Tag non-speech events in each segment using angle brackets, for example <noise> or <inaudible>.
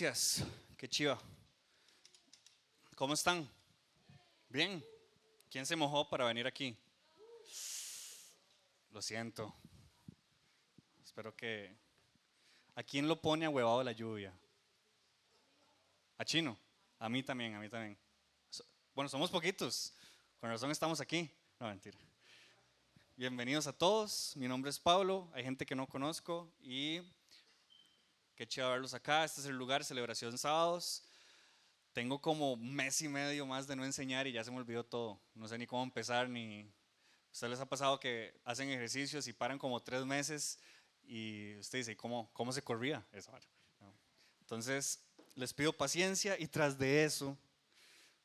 Gracias, qué chiva. ¿Cómo están? Bien. ¿Quién se mojó para venir aquí? Lo siento. Espero que... ¿A quién lo pone a huevado la lluvia? ¿A Chino? A mí también, a mí también. Bueno, somos poquitos. Con razón estamos aquí. No, mentira. Bienvenidos a todos. Mi nombre es Pablo. Hay gente que no conozco y qué chido verlos acá. Este es el lugar, celebración sábados. Tengo como mes y medio más de no enseñar y ya se me olvidó todo. No sé ni cómo empezar ni... ¿Ustedes les ha pasado que hacen ejercicios y paran como tres meses y usted dice, ¿cómo, cómo se corría eso? Entonces, les pido paciencia y tras de eso,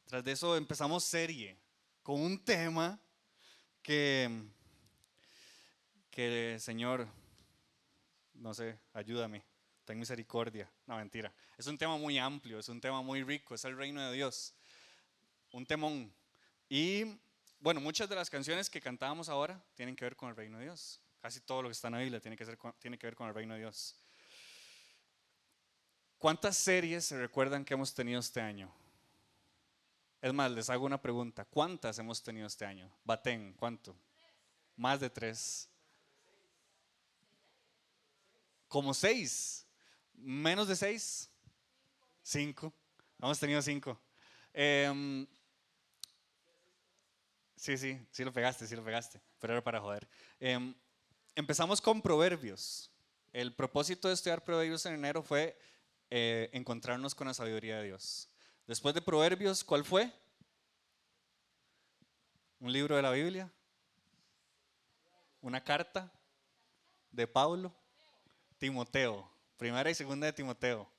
tras de eso empezamos serie con un tema que, que Señor, no sé, ayúdame, ten misericordia. No, mentira. Es un tema muy amplio, es un tema muy rico, es el reino de Dios. Un temón. Y bueno, muchas de las canciones que cantábamos ahora tienen que ver con el reino de Dios. Casi todo lo que está en la Biblia tiene que, ser, tiene que ver con el reino de Dios. ¿Cuántas series se recuerdan que hemos tenido este año? Es más, les hago una pregunta. ¿Cuántas hemos tenido este año? Baten, ¿cuánto? Más de tres. Como seis. Menos de seis. Cinco. Hemos tenido cinco. Em, sí, sí, sí lo pegaste, sí lo pegaste. Pero era para joder. Em, empezamos con proverbios. El propósito de estudiar proverbios en enero fue eh, encontrarnos con la sabiduría de Dios. Después de proverbios, ¿cuál fue? Un libro de la Biblia. Una carta de Pablo. Timoteo. Primera y segunda de Timoteo.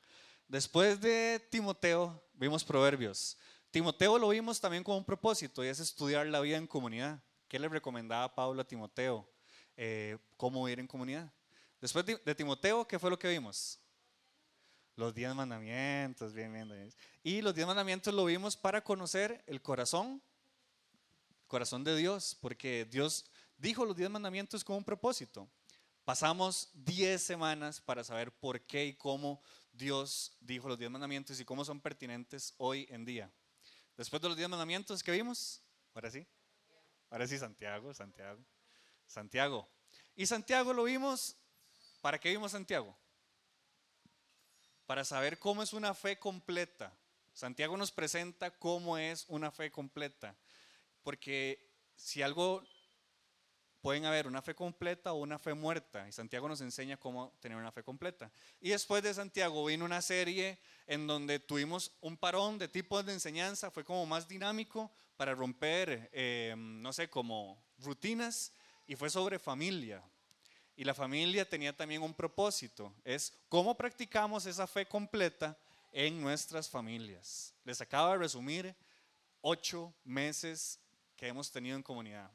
Después de Timoteo, vimos proverbios. Timoteo lo vimos también con un propósito y es estudiar la vida en comunidad. ¿Qué le recomendaba Pablo a Timoteo? Eh, cómo vivir en comunidad. Después de Timoteo, ¿qué fue lo que vimos? Los diez mandamientos, bien. Y los diez mandamientos lo vimos para conocer el corazón, el corazón de Dios, porque Dios dijo los diez mandamientos con un propósito. Pasamos diez semanas para saber por qué y cómo Dios dijo los diez mandamientos y cómo son pertinentes hoy en día. Después de los diez mandamientos, ¿qué vimos? Ahora sí. Ahora sí, Santiago, Santiago. Santiago. Y Santiago lo vimos, ¿para qué vimos Santiago? Para saber cómo es una fe completa. Santiago nos presenta cómo es una fe completa. Porque si algo pueden haber una fe completa o una fe muerta. Y Santiago nos enseña cómo tener una fe completa. Y después de Santiago vino una serie en donde tuvimos un parón de tipos de enseñanza, fue como más dinámico para romper, eh, no sé, como rutinas y fue sobre familia. Y la familia tenía también un propósito, es cómo practicamos esa fe completa en nuestras familias. Les acabo de resumir ocho meses que hemos tenido en comunidad.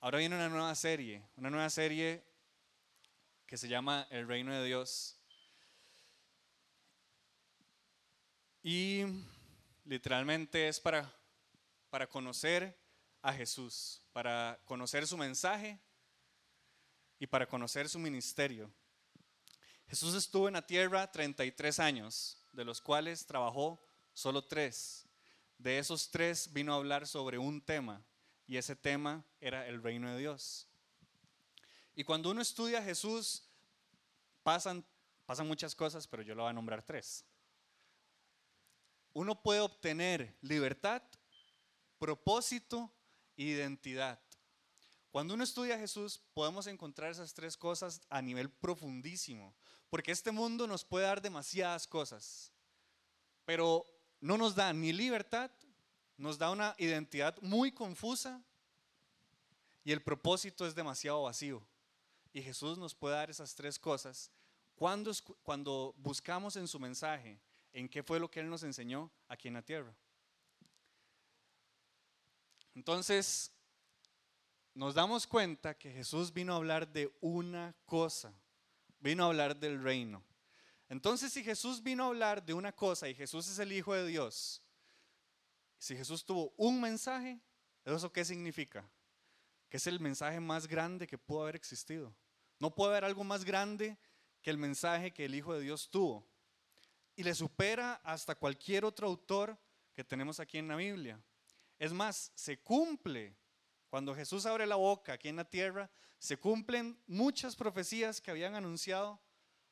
Ahora viene una nueva serie, una nueva serie que se llama El Reino de Dios. Y literalmente es para, para conocer a Jesús, para conocer su mensaje y para conocer su ministerio. Jesús estuvo en la tierra 33 años, de los cuales trabajó solo tres. De esos tres vino a hablar sobre un tema, y ese tema era el reino de Dios. Y cuando uno estudia a Jesús, pasan, pasan muchas cosas, pero yo lo voy a nombrar tres. Uno puede obtener libertad, propósito identidad. Cuando uno estudia a Jesús, podemos encontrar esas tres cosas a nivel profundísimo, porque este mundo nos puede dar demasiadas cosas, pero no nos da ni libertad, nos da una identidad muy confusa y el propósito es demasiado vacío. Y Jesús nos puede dar esas tres cosas cuando, cuando buscamos en su mensaje en qué fue lo que Él nos enseñó aquí en la tierra. Entonces, nos damos cuenta que Jesús vino a hablar de una cosa, vino a hablar del reino. Entonces, si Jesús vino a hablar de una cosa y Jesús es el Hijo de Dios, si Jesús tuvo un mensaje, ¿eso qué significa? Que es el mensaje más grande que pudo haber existido. No puede haber algo más grande que el mensaje que el Hijo de Dios tuvo. y le supera hasta cualquier otro autor que tenemos aquí en la Biblia. Es más, se cumple cuando Jesús abre la boca aquí en la tierra, se cumplen muchas profecías que habían anunciado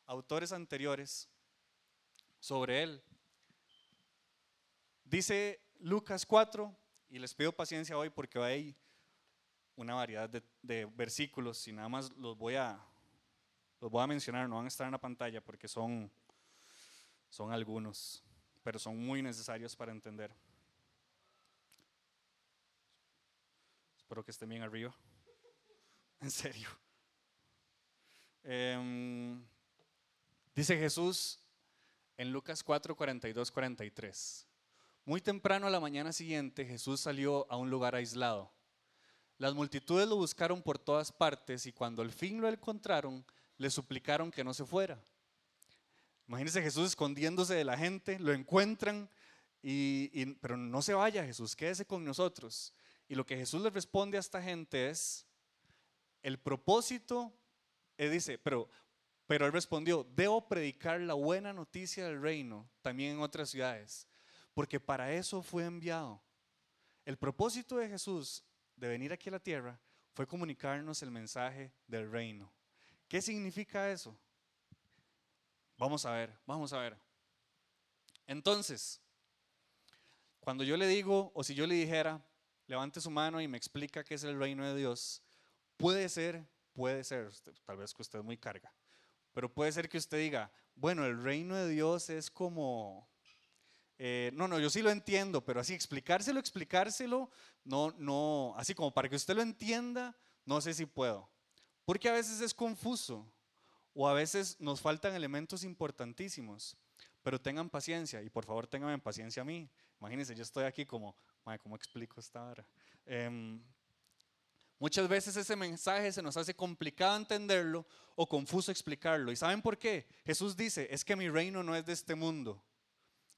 autores anteriores sobre él. Dice Lucas 4, y les pido paciencia hoy porque hay una variedad de, versículos y nada más los voy a, los voy a mencionar, no van a estar en la pantalla porque son, son algunos, pero son muy necesarios para entender. Espero que estén bien arriba. <laughs> En serio. Em, dice Jesús en Lucas 4, 42, 43. Muy temprano a la mañana siguiente Jesús salió a un lugar aislado. Las multitudes lo buscaron por todas partes y cuando al fin lo encontraron, le suplicaron que no se fuera. Imagínense Jesús escondiéndose de la gente, lo encuentran, y, pero no se vaya Jesús, quédese con nosotros. Y lo que Jesús le responde a esta gente es, el propósito, él dice, pero, pero él respondió, debo predicar la buena noticia del reino también en otras ciudades, porque para eso fue enviado. El propósito de Jesús de venir aquí a la tierra fue comunicarnos el mensaje del reino. ¿Qué significa eso? Vamos a ver, vamos a ver. Entonces, cuando yo le digo, o si yo le dijera, levante su mano y me explica qué es el reino de Dios, puede ser, puede ser, tal vez que usted es muy carga, pero puede ser que usted diga, bueno, el reino de Dios es como, eh, no, no, yo sí lo entiendo, pero así explicárselo, explicárselo, no, no, así como para que usted lo entienda, no sé si puedo, porque a veces es confuso o a veces nos faltan elementos importantísimos. Pero tengan paciencia y por favor tengan paciencia a mí. Imagínense, yo estoy aquí como, ¿cómo explico esta hora? Em, muchas veces ese mensaje se nos hace complicado entenderlo o confuso explicarlo. ¿Y saben por qué? Jesús dice, es que mi reino no es de este mundo.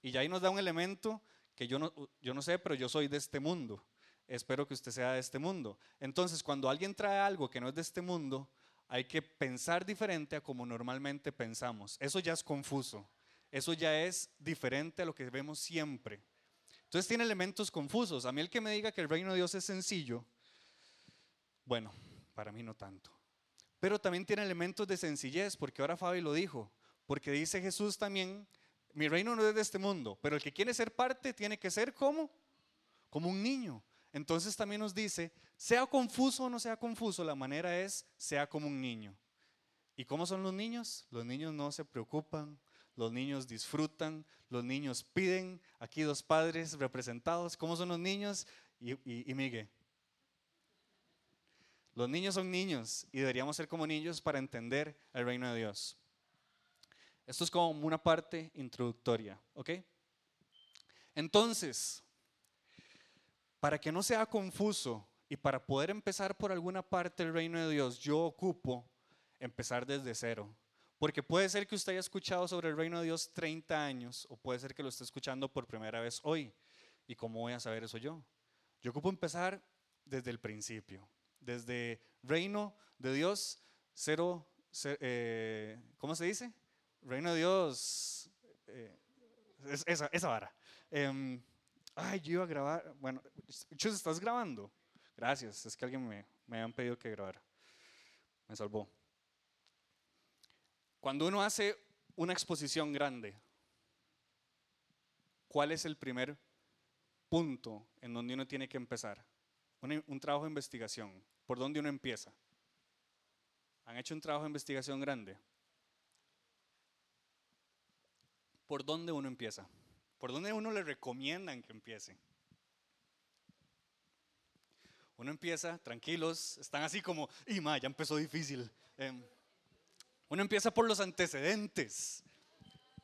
Y ya ahí nos da un elemento que yo no, yo no sé, pero yo soy de este mundo. Espero que usted sea de este mundo. Entonces, cuando alguien trae algo que no es de este mundo, hay que pensar diferente a como normalmente pensamos. Eso ya es confuso. Eso ya es diferente a lo que vemos siempre. Entonces tiene elementos confusos. A mí el que me diga que el reino de Dios es sencillo, bueno, para mí no tanto. Pero también tiene elementos de sencillez, porque ahora Fabi lo dijo, porque dice Jesús también, mi reino no es de este mundo, pero el que quiere ser parte tiene que ser como, como un niño. Entonces también nos dice, sea confuso o no sea confuso, la manera es, sea como un niño. ¿Y cómo son los niños? Los niños no se preocupan, los niños disfrutan, los niños piden, aquí dos padres representados, ¿cómo son los niños? Y, Miguel. Los niños son niños y deberíamos ser como niños para entender el reino de Dios. Esto es como una parte introductoria, ¿ok? Entonces, para que no sea confuso y para poder empezar por alguna parte del reino de Dios, yo ocupo empezar desde cero. Porque puede ser que usted haya escuchado sobre el reino de Dios 30 años o puede ser que lo esté escuchando por primera vez hoy. ¿Y cómo voy a saber eso yo? Yo ocupo empezar desde el principio, desde reino de Dios, cero, eh, ¿cómo se dice? Reino de Dios, eh, esa, esa, vara. Em, ay, yo iba a grabar, bueno, Chus, ¿estás grabando? Gracias, es que alguien me, me pedido que grabara. Me salvó. Cuando uno hace una exposición grande, ¿cuál es el primer punto en donde uno tiene que empezar? Un, trabajo de investigación. ¿Por dónde uno empieza? ¿Han hecho un trabajo de investigación grande? ¿Por dónde uno empieza? ¿Por dónde uno le recomiendan que empiece? Uno empieza tranquilos, están así como, y ma, ya empezó difícil. Em, uno empieza por los antecedentes.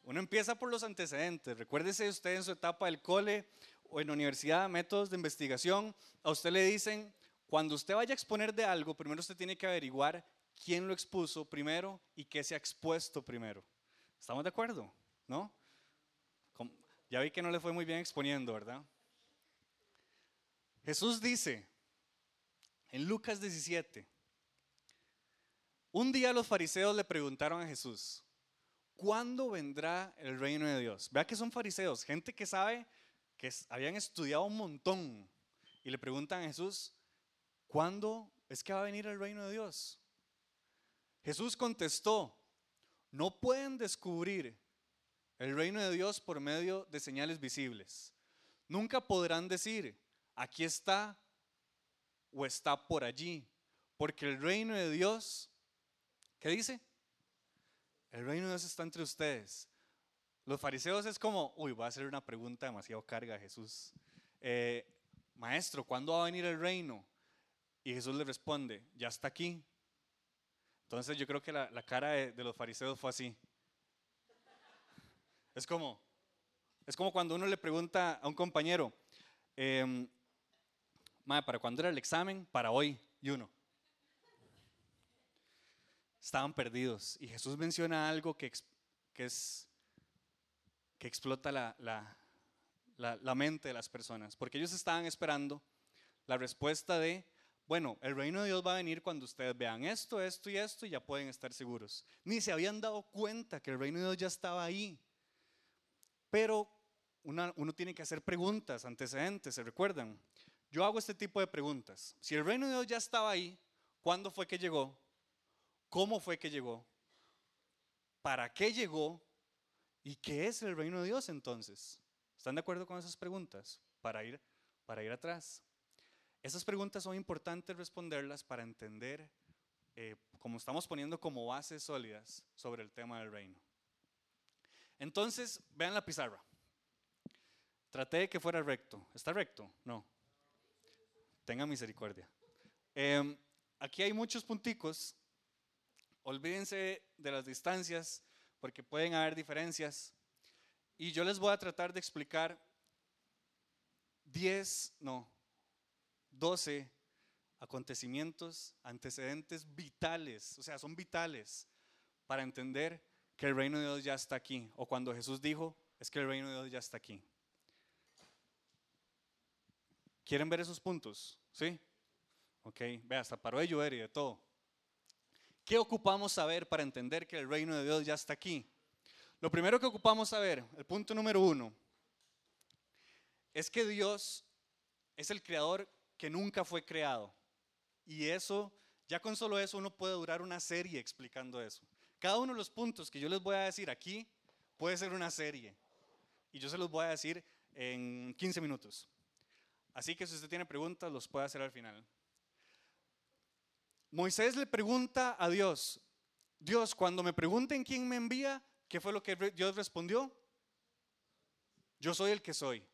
Uno empieza por los antecedentes. Recuérdese usted en su etapa del cole o en la universidad, métodos de investigación, a usted le dicen, cuando usted vaya a exponer de algo, primero usted tiene que averiguar quién lo expuso primero y qué se ha expuesto primero. ¿Estamos de acuerdo? ¿No? Ya vi que no le fue muy bien exponiendo, ¿verdad? Jesús dice en Lucas 17, un día los fariseos le preguntaron a Jesús, ¿cuándo vendrá el reino de Dios? Vea que son fariseos, gente que sabe que habían estudiado un montón y le preguntan a Jesús, ¿cuándo es que va a venir el reino de Dios? Jesús contestó, no pueden descubrir el reino de Dios por medio de señales visibles. Nunca podrán decir, aquí está o está por allí, porque el reino de Dios, ¿qué dice? El reino de Dios está entre ustedes. Los fariseos es como, uy, voy a hacer una pregunta demasiado carga Jesús. Eh, Maestro, ¿cuándo va a venir el reino? Y Jesús le responde, ya está aquí. Entonces yo creo que la, cara de, los fariseos fue así. Es como, es como cuando uno le pregunta a un compañero, eh, ¿para cuándo era el examen? Para hoy. Y uno. Estaban perdidos. Y Jesús menciona algo que, que es que explota la, la, mente de las personas, porque ellos estaban esperando la respuesta de, bueno, el reino de Dios va a venir cuando ustedes vean esto, esto y esto y ya pueden estar seguros. Ni se habían dado cuenta que el reino de Dios ya estaba ahí. Pero uno tiene que hacer preguntas, antecedentes, ¿se recuerdan? Yo hago este tipo de preguntas. Si el reino de Dios ya estaba ahí, ¿cuándo fue que llegó? ¿Cómo fue que llegó? ¿Para qué llegó? ¿Y qué es el reino de Dios entonces? ¿Están de acuerdo con esas preguntas? Para ir, para ir atrás. Esas preguntas son importantes responderlas para entender, eh, como estamos poniendo como bases sólidas sobre el tema del reino. Entonces, vean la pizarra. Traté de que fuera recto. ¿Está recto? No. Tenga misericordia. Em, aquí hay muchos punticos. Olvídense de las distancias porque pueden haber diferencias. Y yo les voy a tratar de explicar 10, no, 12 acontecimientos, antecedentes vitales, o sea, son vitales para entender que el reino de Dios ya está aquí. O cuando Jesús dijo, es que el reino de Dios ya está aquí. ¿Quieren ver esos puntos? ¿Sí? Ok, vea, hasta paró de llover y de todo. ¿Qué ocupamos saber para entender que el reino de Dios ya está aquí? Lo primero que ocupamos saber, el punto número uno, es que Dios es el creador que nunca fue creado. Y eso, ya con solo eso, uno puede durar una serie explicando eso. Cada uno de los puntos que yo les voy a decir aquí puede ser una serie. Y yo se los voy a decir en 15 minutos. Así que si usted tiene preguntas, los puede hacer al final. Moisés le pregunta a Dios, Dios, cuando me pregunten quién me envía, ¿qué fue lo que Dios respondió? Yo soy el que soy.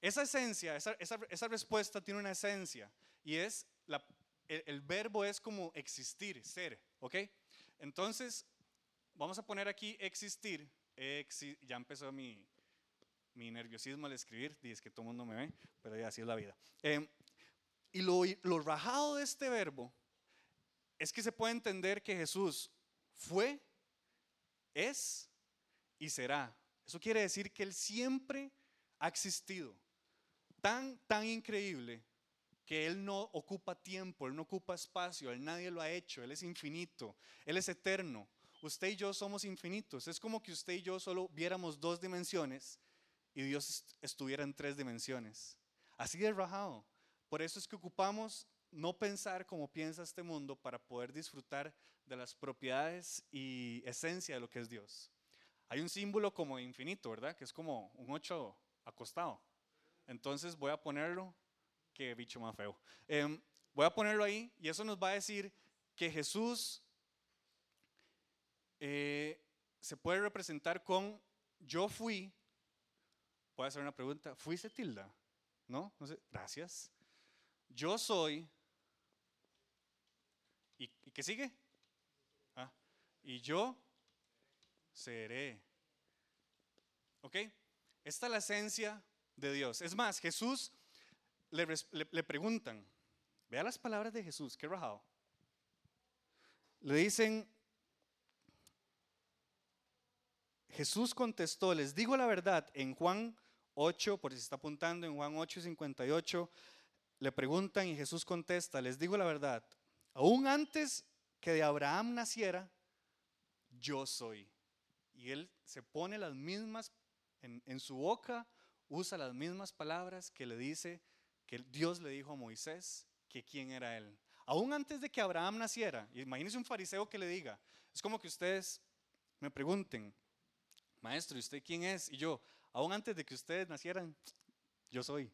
Esa esencia, esa, respuesta tiene una esencia y es, el, verbo es como existir, ser, ¿ok? Entonces, vamos a poner aquí existir, ya empezó mi, nerviosismo al escribir, dice que todo el mundo me ve, pero ya así es la vida. Em, y lo, lo rajado de este verbo es que se puede entender que Jesús fue, es y será. Eso quiere decir que Él siempre ha existido. Tan, tan increíble que Él no ocupa tiempo, Él no ocupa espacio, Él nadie lo ha hecho, Él es infinito, Él es eterno. Usted y yo somos infinitos. Es como que usted y yo solo viéramos dos dimensiones y Dios estuviera en tres dimensiones. Así de rajado. Por eso es que ocupamos no pensar como piensa este mundo para poder disfrutar de las propiedades y esencia de lo que es Dios. Hay un símbolo como infinito, ¿verdad? Que es como un 8 acostado. Entonces voy a ponerlo, qué bicho más feo. Em, voy a ponerlo ahí y eso nos va a decir que Jesús eh, se puede representar con yo fui. Voy hacer una pregunta. ¿Fuiste tilda? ¿No? no. Gracias. Yo soy ¿Y, qué sigue? Ah, y yo seré. ¿Ok? Esta es la esencia de Dios. Es más, Jesús le, le, preguntan, vea las palabras de Jesús, qué rajado. Le dicen, Jesús contestó, les digo la verdad, en Juan 8, por si se está apuntando, en Juan 8, 58, le preguntan y Jesús contesta, les digo la verdad, Aún antes que de Abraham naciera, yo soy. y él se pone las mismas, en, su boca usa las mismas palabras que le dice, que Dios le dijo a Moisés que quién era él. Aún antes de que Abraham naciera, imagínense un fariseo que le diga, es como que ustedes me pregunten, maestro, ¿y usted quién es? Y yo, aún antes de que ustedes nacieran, yo soy.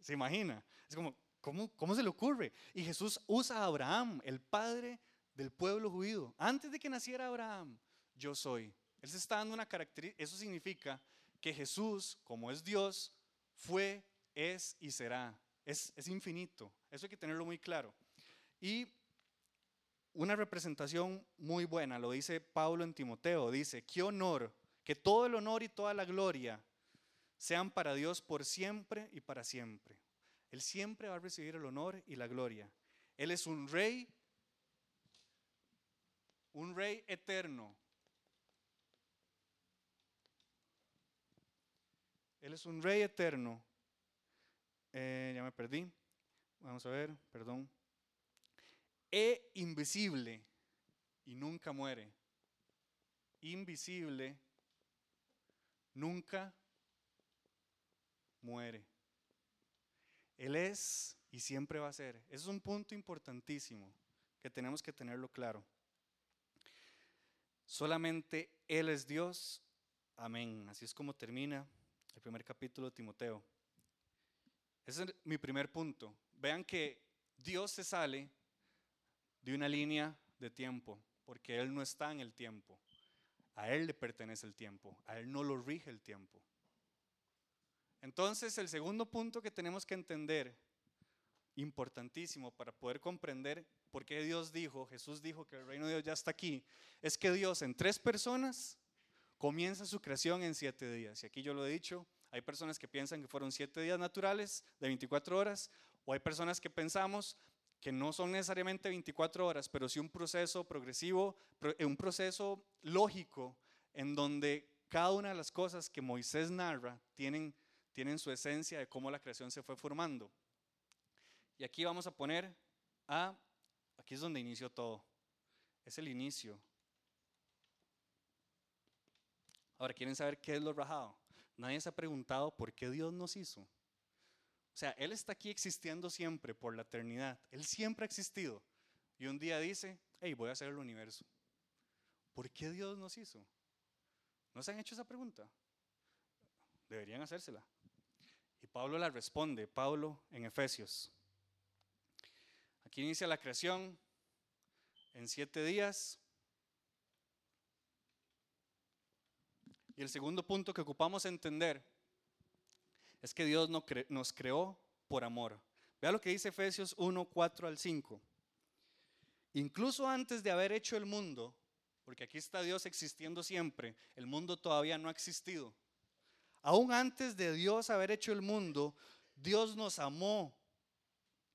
¿Se imagina? Es como, ¿cómo, cómo se le ocurre? Y Jesús usa a Abraham, el padre del pueblo judío. Antes de que naciera Abraham, yo soy. Él se está dando una característica, eso significa que Jesús, como es Dios, fue, es y será. Es, es infinito. Eso hay que tenerlo muy claro. Y una representación muy buena, lo dice Pablo en Timoteo, dice, qué honor, que todo el honor y toda la gloria sean para Dios por siempre y para siempre. Él siempre va a recibir el honor y la gloria. Él es un rey, un rey eterno. Él es un rey eterno. Eh, ya me perdí. Vamos a ver, perdón e invisible y nunca muere. Invisible, nunca muere. Él es y siempre va a ser. Ese es un punto importantísimo que tenemos que tenerlo claro. Solamente Él es Dios. Amén. Así es como termina el primer capítulo de Timoteo. Ese es mi primer punto. Vean que Dios se sale de una línea de tiempo, porque Él no está en el tiempo. A Él le pertenece el tiempo, a Él no lo rige el tiempo. Entonces, el segundo punto que tenemos que entender, importantísimo para poder comprender por qué Dios dijo, Jesús dijo que el reino de Dios ya está aquí, es que Dios en tres personas comienza su creación en siete días. Y aquí yo lo he dicho, hay personas que piensan que fueron siete días naturales de 24 horas, o hay personas que pensamos que no son necesariamente 24 horas, pero sí un proceso progresivo, eh, un proceso lógico en donde cada una de las cosas que Moisés narra tienen, tienen su esencia de cómo la creación se fue formando. Y aquí vamos a poner a, aquí es donde inició todo, es el inicio. Ahora, ¿quieren saber qué es lo rajado? Nadie se ha preguntado por qué Dios nos hizo. O sea, Él está aquí existiendo siempre por la eternidad. Él siempre ha existido. Y un día dice, hey, voy a hacer el universo. ¿Por qué Dios nos hizo? ¿No se han hecho esa pregunta? Deberían hacérsela. Y Pablo la responde, Pablo en Efesios. Aquí inicia la creación en siete días. Y el segundo punto que ocupamos entender es que Dios nos creó por amor. Vea lo que dice Efesios 1, 4 al 5. Incluso antes de haber hecho el mundo, porque aquí está Dios existiendo siempre, el mundo todavía no ha existido. Aún antes de Dios haber hecho el mundo, Dios nos amó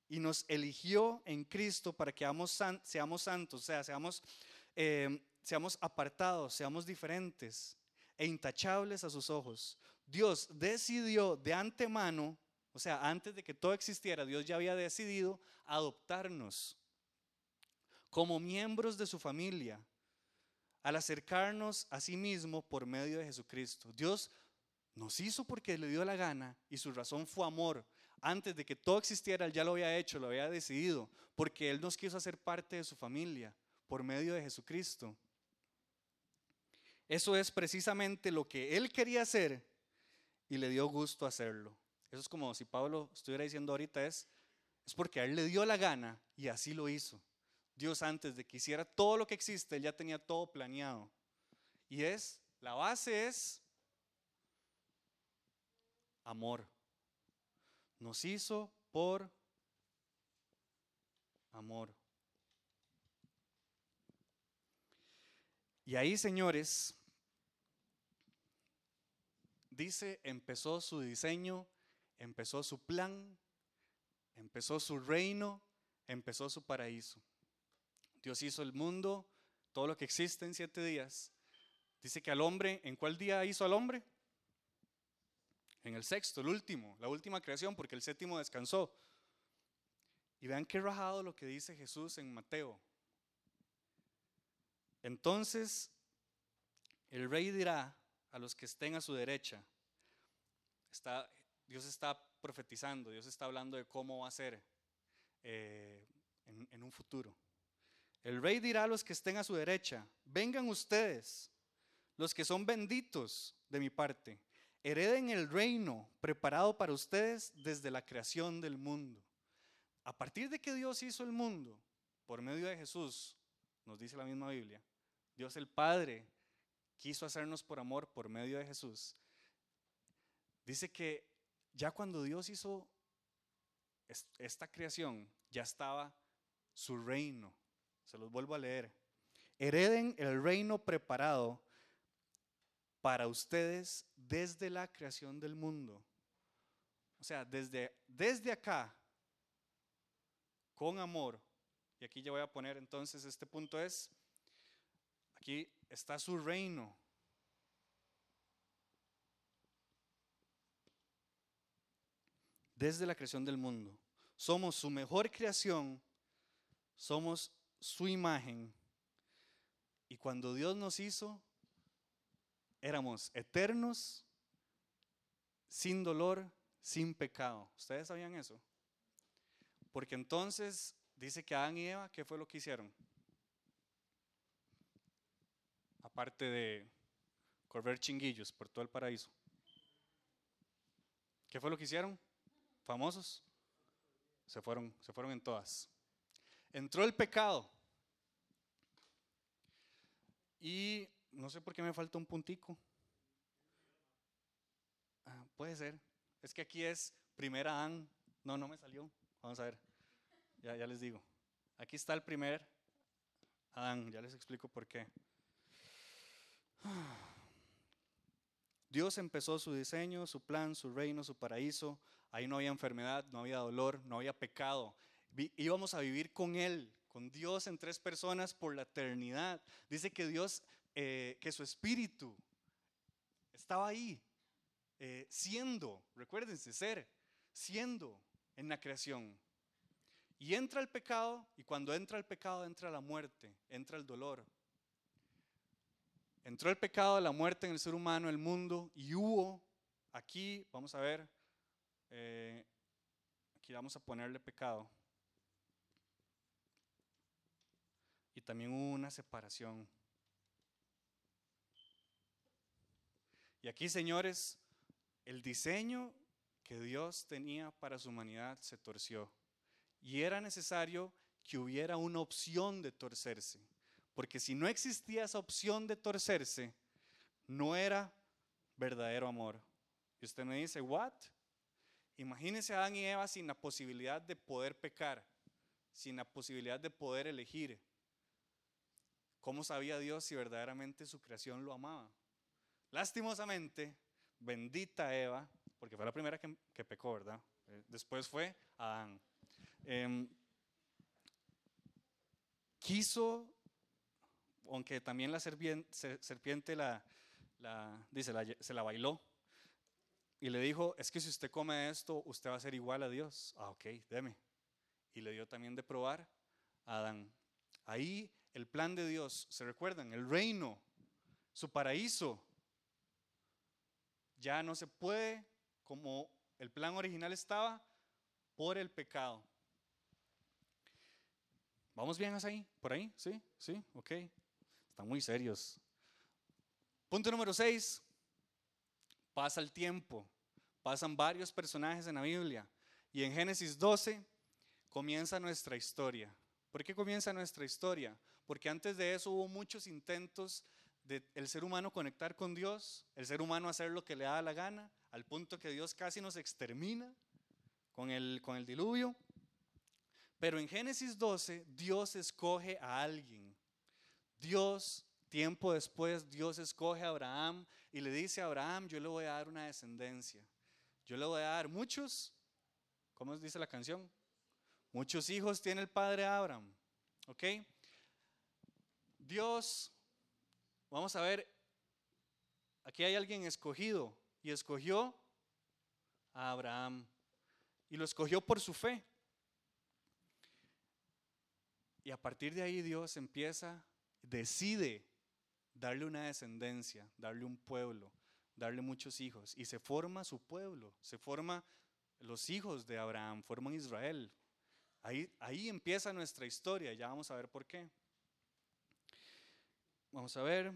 y nos eligió en Cristo para que seamos santos, o sea, seamos, eh, seamos apartados, seamos diferentes e intachables a sus ojos. Dios decidió de antemano, o sea, antes de que todo existiera, Dios ya había decidido adoptarnos como miembros de su familia al acercarnos a sí mismo por medio de Jesucristo. Dios nos hizo porque le dio la gana y su razón fue amor. Antes de que todo existiera, Él ya lo había hecho, lo había decidido, porque Él nos quiso hacer parte de su familia por medio de Jesucristo. Eso es precisamente lo que él quería hacer y le dio gusto hacerlo. Eso es como si Pablo estuviera diciendo ahorita es, es porque a él le dio la gana y así lo hizo. Dios antes de que hiciera todo lo que existe, él ya tenía todo planeado. Y es, la base es amor. Nos hizo por amor. Y ahí, señores, dice, empezó su diseño, empezó su plan, empezó su reino, empezó su paraíso. Dios hizo el mundo, todo lo que existe en siete días. Dice que al hombre, ¿en cuál día hizo al hombre? En el sexto, el último, la última creación, porque el séptimo descansó. Y vean qué rajado lo que dice Jesús en Mateo entonces, El rey dirá a los que estén a su derecha, está, Dios está profetizando, Dios está hablando de cómo va a ser eh, en, en un futuro. El rey dirá a los que estén a su derecha, vengan ustedes, los que son benditos de mi parte, hereden el reino preparado para ustedes desde la creación del mundo. A partir de que Dios hizo el mundo, por medio de Jesús, nos dice la misma Biblia, Dios el Padre quiso hacernos por amor por medio de Jesús. Dice que ya cuando Dios hizo esta creación, ya estaba su reino. Se los vuelvo a leer. Hereden el reino preparado para ustedes desde la creación del mundo. O sea, desde, desde acá, con amor, y aquí ya voy a poner entonces, este punto es, aquí está su reino. Desde la creación del mundo. Somos su mejor creación, somos su imagen. Y cuando Dios nos hizo, éramos eternos, sin dolor, sin pecado. ¿Ustedes sabían eso? Porque entonces dice que Adán y Eva, ¿qué fue lo que hicieron? Aparte de correr chinguillos por todo el paraíso. ¿Qué fue lo que hicieron? Famosos. Se fueron, se fueron en todas. Entró el pecado. Y no sé por qué me falta un puntico. Ah, puede ser. Es que aquí es primera Adán. No, no me salió. Vamos a ver. Ya, ya les digo. Aquí está el primer Adán. Ya les explico por qué. Dios empezó su diseño, su plan, su reino, su paraíso. Ahí no había enfermedad, no había dolor, no había pecado. Íbamos a vivir con Él, con Dios en tres personas por la eternidad. Dice que Dios eh, que su espíritu estaba ahí, eh, siendo, recuérdense, ser, siendo en la creación. Y entra el pecado, y cuando entra el pecado entra la muerte, entra el dolor. Entró el pecado, la muerte en el ser humano, el mundo, y hubo, aquí, vamos a ver, eh, aquí vamos a ponerle pecado. Y también hubo una separación. Y aquí, señores, el diseño que Dios tenía para su humanidad se torció. Y era necesario que hubiera una opción de torcerse. Porque si no existía esa opción de torcerse, no era verdadero amor. Y usted me dice, ¿what? Imagínese a Adán y Eva sin la posibilidad de poder pecar, sin la posibilidad de poder elegir. ¿Cómo sabía Dios si verdaderamente su creación lo amaba? Lastimosamente, bendita Eva, porque fue la primera que, pecó, ¿verdad? Eh, después fue Adán. Em, quiso, aunque también la serpiente, la, dice, se la bailó y le dijo, es que si usted come esto, usted va a ser igual a Dios. Ah, ok, deme. Y le dio también de probar a Adán. Ahí el plan de Dios, ¿se recuerdan? El reino, su paraíso, ya no se puede como el plan original estaba por el pecado. ¿Vamos bien hasta ahí? ¿Por ahí? ¿Sí? ¿Sí? Ok. Están muy serios. Punto número 6. Pasa el tiempo. Pasan varios personajes en la Biblia. Y en Génesis 12 comienza nuestra historia. ¿Por qué comienza nuestra historia? Porque antes de eso hubo muchos intentos el ser humano conectar con Dios, el ser humano hacer lo que le da la gana, al punto que Dios casi nos extermina con el, con el diluvio. Pero en Génesis 12, Dios escoge a alguien. Dios, tiempo después, Dios escoge a Abraham y le dice a Abraham, yo le voy a dar una descendencia. Yo le voy a dar muchos, ¿cómo dice la canción? Muchos hijos tiene el padre Abraham. ¿Ok? Dios Vamos a ver, aquí hay alguien escogido y escogió a Abraham y lo escogió por su fe. Y a partir de ahí Dios empieza, decide darle una descendencia, darle un pueblo, darle muchos hijos. Y se forma su pueblo, se forma los hijos de Abraham, forman Israel. Ahí, ahí empieza nuestra historia, ya vamos a ver por qué. Vamos a ver,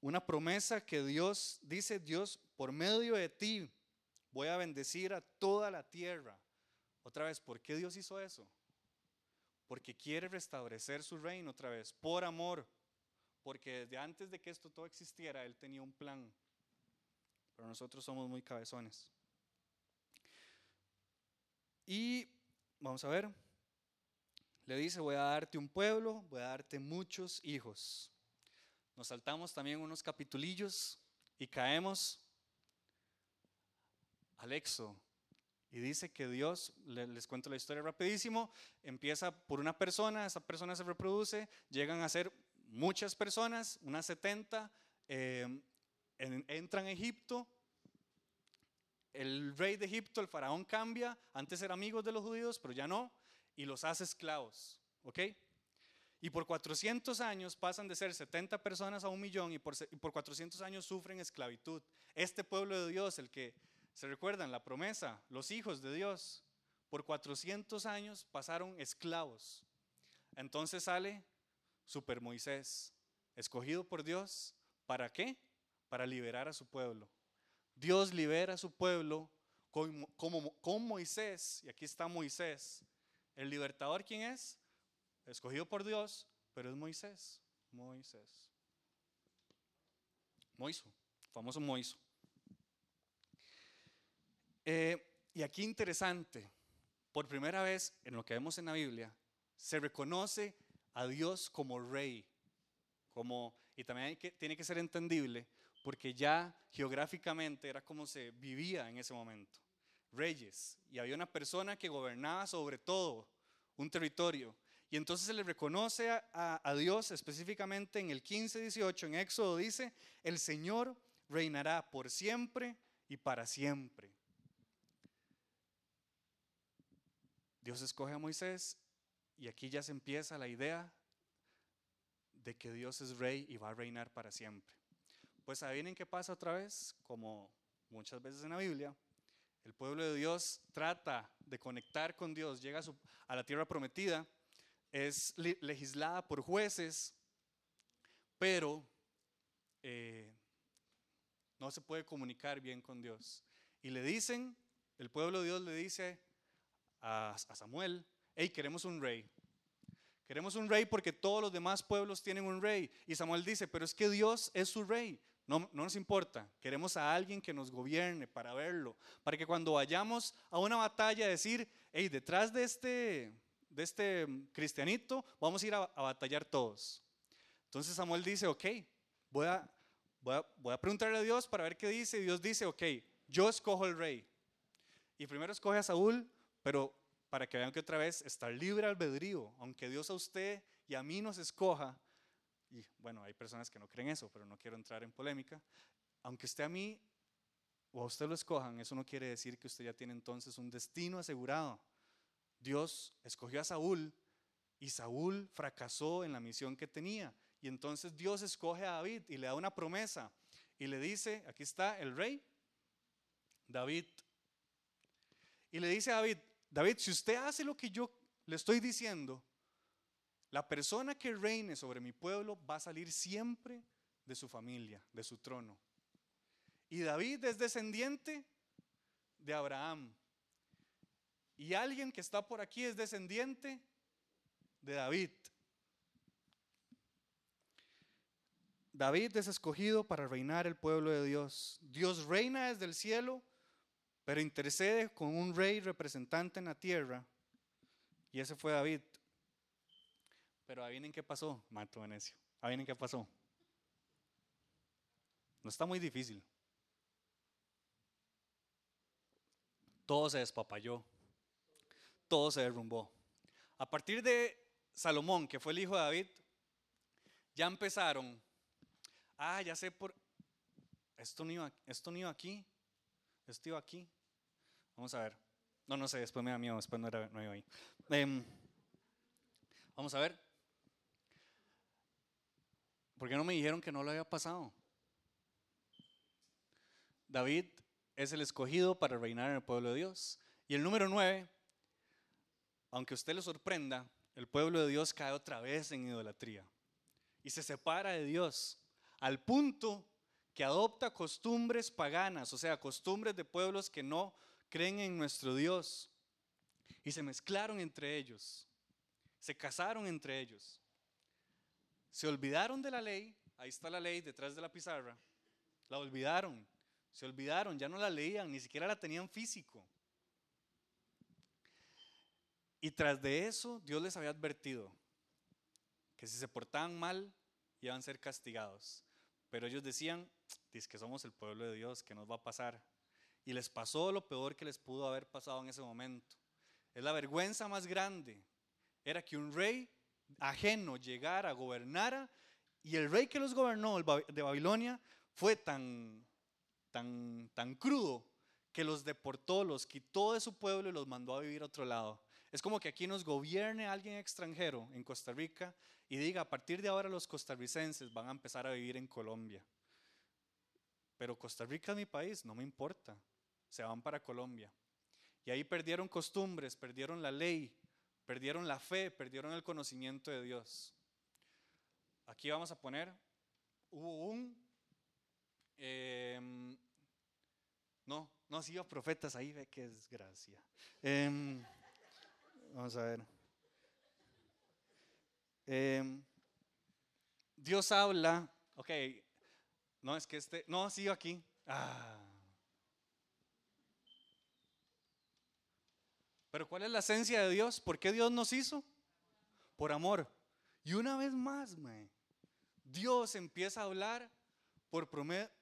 una promesa que Dios, dice Dios, por medio de ti voy a bendecir a toda la tierra. Otra vez, ¿por qué Dios hizo eso? Porque quiere restablecer su reino otra vez, por amor, porque desde antes de que esto todo existiera, Él tenía un plan. Pero nosotros somos muy cabezones. Y vamos a ver, le dice, voy a darte un pueblo, voy a darte muchos hijos. Nos saltamos también unos capitulillos y caemos al Éxodo. Y dice que Dios, les cuento la historia rapidísimo, empieza por una persona, esa persona se reproduce, llegan a ser muchas personas, unas 70, eh, entran a Egipto, el rey de Egipto, el faraón cambia, antes era amigos de los judíos, pero ya no, y los hace esclavos, ¿ok? Y por 400 años pasan de ser 70 personas a un millón y por, y por 400 años sufren esclavitud. Este pueblo de Dios, el que, ¿se recuerdan? La promesa, los hijos de Dios, por 400 años pasaron esclavos. Entonces sale Super Moisés, escogido por Dios, ¿para qué? Para liberar a su pueblo. Dios libera a su pueblo con, con Moisés, y aquí está Moisés. ¿El libertador quién es? Escogido por Dios, pero es Moisés. Moisés. Moiso, famoso Moiso. Eh, y aquí interesante, por primera vez en lo que vemos en la Biblia, se reconoce a Dios como rey, como, y también que, tiene que ser entendible, porque ya geográficamente era como se vivía en ese momento. Reyes, y había una persona que gobernaba sobre todo un territorio. Y entonces se le reconoce a, a Dios específicamente en el 15-18, en Éxodo dice, el Señor reinará por siempre y para siempre. Dios escoge a Moisés y aquí ya se empieza la idea de que Dios es rey y va a reinar para siempre. Pues adivinen qué pasa otra vez, como muchas veces en la Biblia, el pueblo de Dios trata de conectar con Dios, llega a, la tierra prometida, es legislada por jueces, pero eh, no se puede comunicar bien con Dios. Y le dicen, el pueblo de Dios le dice a, a Samuel, hey, queremos un rey. Queremos un rey porque todos los demás pueblos tienen un rey. Y Samuel dice, pero es que Dios es su rey. No, no, nos importa. Queremos a alguien que nos gobierne para verlo. Para que cuando vayamos a una batalla decir, hey, detrás de este, de este cristianito vamos a ir a, batallar todos. Entonces Samuel dice, ok, voy a, voy, a, voy a preguntarle a Dios para ver qué dice. Y Dios dice, ok, yo escojo el rey. Y primero escoge a Saúl, pero para que vean que otra vez está libre albedrío, aunque Dios a usted y a mí nos escoja, y bueno, hay personas que no creen eso, pero no quiero entrar en polémica, aunque usted a mí o a usted lo escojan, eso no quiere decir que usted ya tiene entonces un destino asegurado. Dios escogió a Saúl y Saúl fracasó en la misión que tenía. Y entonces Dios escoge a David y le da una promesa y le dice, aquí está el rey, David. Y le dice a David, David, si usted hace lo que yo le estoy diciendo, la persona que reine sobre mi pueblo va a salir siempre de su familia, de su trono. Y David es descendiente de Abraham. Y alguien que está por aquí es descendiente de David. David es escogido para reinar el pueblo de Dios. Dios reina desde el cielo pero intercede con un rey representante en la tierra, y ese fue David. Pero adivinen qué pasó, Marto Venecio. Adivinen qué pasó. No está muy difícil. Todo se despapalló. Todo se derrumbó. A partir de Salomón, que fue el hijo de David, ya empezaron. Ah, ya sé por. Esto no iba, esto no aquí. Estoy aquí. Vamos a ver. No, no sé, después me da miedo, después no, era, no iba ahí. Em, vamos a ver. ¿Por qué no me dijeron que no lo había pasado? David es el escogido para reinar en el pueblo de Dios. Y el número nueve, aunque usted le sorprenda, el pueblo de Dios cae otra vez en idolatría y se separa de Dios al punto que adopta costumbres paganas, o sea, costumbres de pueblos que no creen en nuestro Dios y se mezclaron entre ellos, se casaron entre ellos, se olvidaron de la ley, ahí está la ley detrás de la pizarra, la olvidaron, se olvidaron, ya no la leían, ni siquiera la tenían físico. Y tras de eso, Dios les había advertido que si se portaban mal, iban a ser castigados. Pero ellos decían, dice que somos el pueblo de Dios, ¿qué nos va a pasar? Y les pasó lo peor que les pudo haber pasado en ese momento. Es la vergüenza más grande. Era que un rey ajeno llegara, gobernara, y el rey que los gobernó de Babilonia fue tan, tan, tan crudo que los deportó, los quitó de su pueblo y los mandó a vivir a otro lado. Es como que aquí nos gobierne alguien extranjero en Costa Rica y diga, a partir de ahora los costarricenses van a empezar a vivir en Colombia. Pero Costa Rica es mi país, no me importa. Se van para Colombia. Y ahí perdieron costumbres, perdieron la ley, perdieron la fe, perdieron el conocimiento de Dios. Aquí vamos a poner, hubo un, em, no, no sido profetas, ahí ve qué desgracia. Eh, Vamos a ver. Em, Dios habla, ok, no es que este, no, sigo aquí. Ah. Pero ¿cuál es la esencia de Dios? ¿Por qué Dios nos hizo? Por amor. Y una vez más, Dios empieza a hablar por,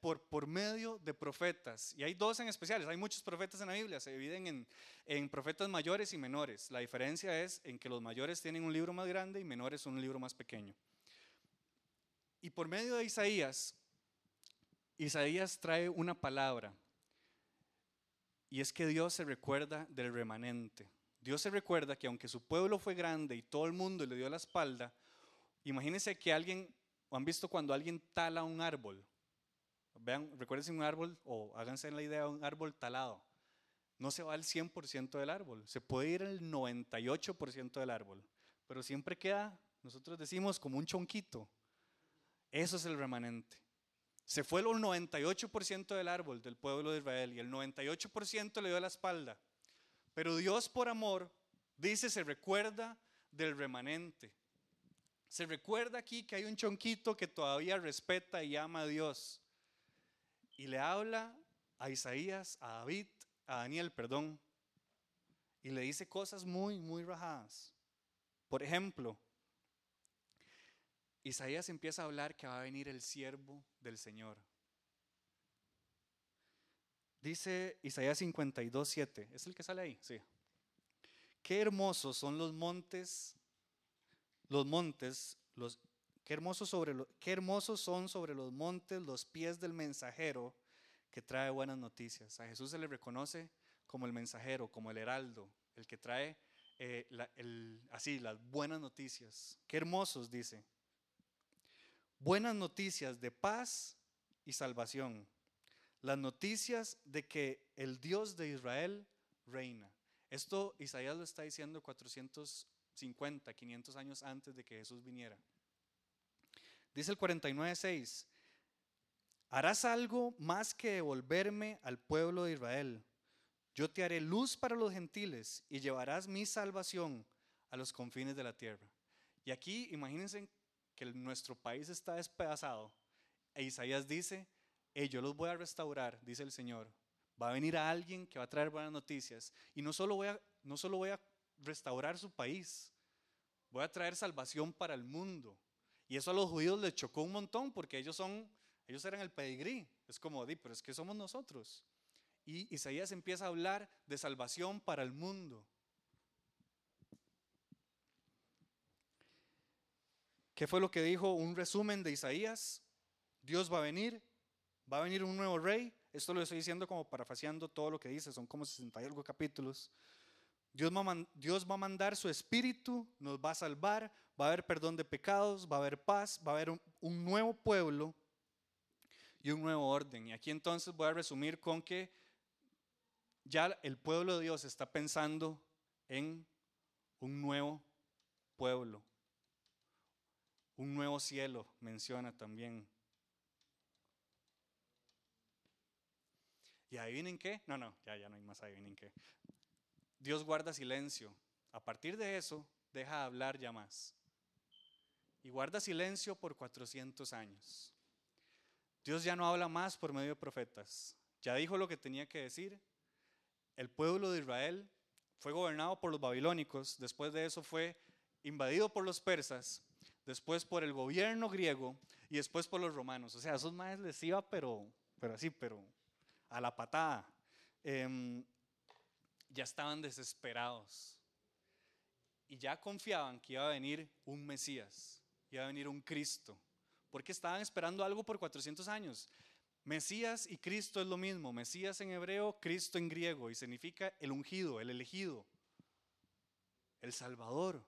por, por, medio de profetas. Y hay dos en especiales, hay muchos profetas en la Biblia, se dividen en, en, profetas mayores y menores. La diferencia es en que los mayores tienen un libro más grande y menores un libro más pequeño. Y por medio de Isaías, Isaías trae una palabra. Y es que Dios se recuerda del remanente. Dios se recuerda que aunque su pueblo fue grande y todo el mundo le dio la espalda, imagínense que alguien, han visto cuando alguien tala un árbol, Vean, recuerden un árbol o háganse la idea de un árbol talado. No se va al 100% del árbol, se puede ir al 98% del árbol, pero siempre queda, nosotros decimos, como un chonquito. Eso es el remanente. Se fue el 98% del árbol del pueblo de Israel y el 98% le dio la espalda. Pero Dios por amor dice, se recuerda del remanente. Se recuerda aquí que hay un chonquito que todavía respeta y ama a Dios y le habla a Isaías, a David, a Daniel, perdón, y le dice cosas muy, muy rajadas. Por ejemplo, Isaías empieza a hablar que va a venir el siervo del Señor. Dice Isaías 52, 7. ¿Es el que sale ahí? Sí. Qué hermosos son los montes, los montes, los, Qué hermosos, sobre son sobre los montes los pies del mensajero que trae buenas noticias. A Jesús se le reconoce como el mensajero, como el heraldo, el que trae eh, así las buenas noticias. Qué hermosos, dice. Buenas noticias de paz y salvación. Las noticias de que el Dios de Israel reina. Esto Isaías lo está diciendo 450, 500 años antes de que Jesús viniera. Dice el 49.6, harás algo más que devolverme al pueblo de Israel. Yo te haré luz para los gentiles y llevarás mi salvación a los confines de la tierra. Y aquí imagínense que nuestro país está despedazado. E Isaías dice, yo los voy a restaurar, dice el Señor. Va a venir alguien que va a traer buenas noticias. Y no solo voy a, no solo voy a restaurar su país, voy a traer salvación para el mundo. Y eso a los judíos les chocó un montón porque ellos son, ellos eran el pedigrí. Es como, di, pero es que somos nosotros. Y Isaías empieza a hablar de salvación para el mundo. ¿Qué fue lo que dijo un resumen de Isaías? Dios va a venir, va a venir un nuevo rey. Esto lo estoy diciendo como parafaseando todo lo que dice, son como 60 y algo capítulos. Dios va, a mandar su espíritu, nos va a salvar, va a haber perdón de pecados, va a haber paz, va a haber un, nuevo pueblo y un nuevo orden. Y aquí entonces voy a resumir con que ya el pueblo de Dios está pensando en un nuevo pueblo, un nuevo cielo, menciona también. ¿Y adivinen qué? No, no, ya, ya no hay más adivinen qué. Dios guarda silencio. A partir de eso, deja de hablar ya más. Y guarda silencio por 400 años. Dios ya no habla más por medio de profetas. Ya dijo lo que tenía que decir. El pueblo de Israel fue gobernado por los babilónicos. Después de eso fue invadido por los persas. Después por el gobierno griego. Y después por los romanos. O sea, a esos más les iba, pero, pero así, pero a la patada. Em, ya estaban desesperados y ya confiaban que iba a venir un Mesías, iba a venir un Cristo, porque estaban esperando algo por 400 años. Mesías y Cristo es lo mismo, Mesías en hebreo, Cristo en griego, y significa el ungido, el elegido, el Salvador.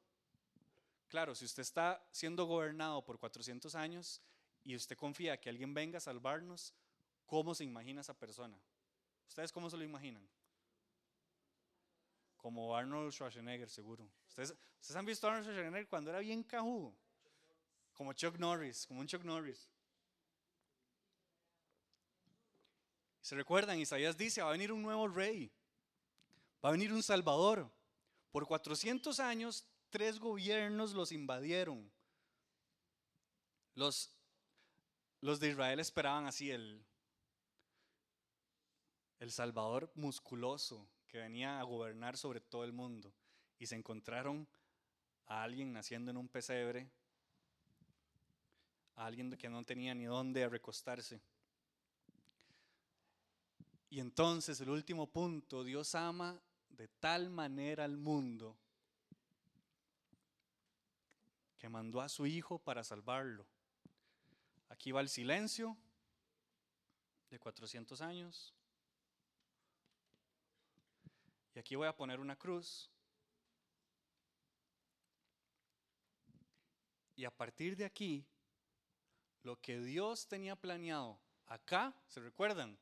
Claro, si usted está siendo gobernado por 400 años y usted confía que alguien venga a salvarnos, ¿cómo se imagina esa persona? ¿Ustedes cómo se lo imaginan? como Arnold Schwarzenegger, seguro. ¿Ustedes, ¿Ustedes han visto a Arnold Schwarzenegger cuando era bien cajudo? Como Chuck Norris, como un Chuck Norris. ¿Se recuerdan? Isaías dice, va a venir un nuevo rey, va a venir un salvador. Por 400 años, tres gobiernos los invadieron. Los, de Israel esperaban así el, el salvador musculoso, que venía a gobernar sobre todo el mundo y se encontraron a alguien naciendo en un pesebre, a alguien que no tenía ni dónde recostarse. Y entonces el último punto, Dios ama de tal manera al mundo que mandó a su Hijo para salvarlo. Aquí va el silencio de 400 años. Y aquí voy a poner una cruz. Y a partir de aquí, lo que Dios tenía planeado acá, ¿se recuerdan?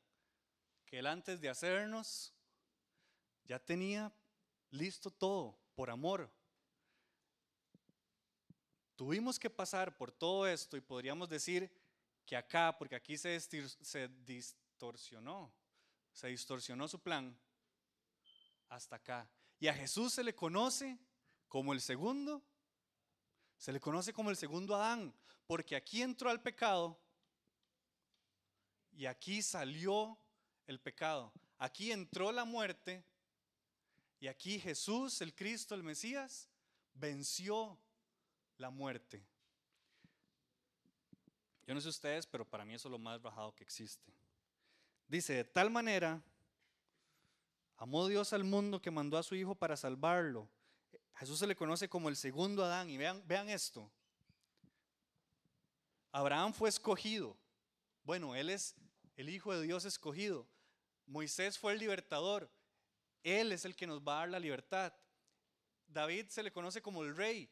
Que Él antes de hacernos ya tenía listo todo por amor. Tuvimos que pasar por todo esto y podríamos decir que acá, porque aquí se, distorsionó, se distorsionó su plan, hasta acá. Y a Jesús se le conoce como el segundo, se le conoce como el segundo Adán, porque aquí entró al pecado y aquí salió el pecado. Aquí entró la muerte y aquí Jesús, el Cristo, el Mesías, venció la muerte. Yo no sé ustedes, pero para mí eso es lo más bajado que existe. Dice, de tal manera Amó Dios al mundo que mandó a su Hijo para salvarlo. Jesús se le conoce como el segundo Adán. Y vean, vean esto. Abraham fue escogido. Bueno, él es el Hijo de Dios escogido. Moisés fue el libertador. Él es el que nos va a dar la libertad. David se le conoce como el rey.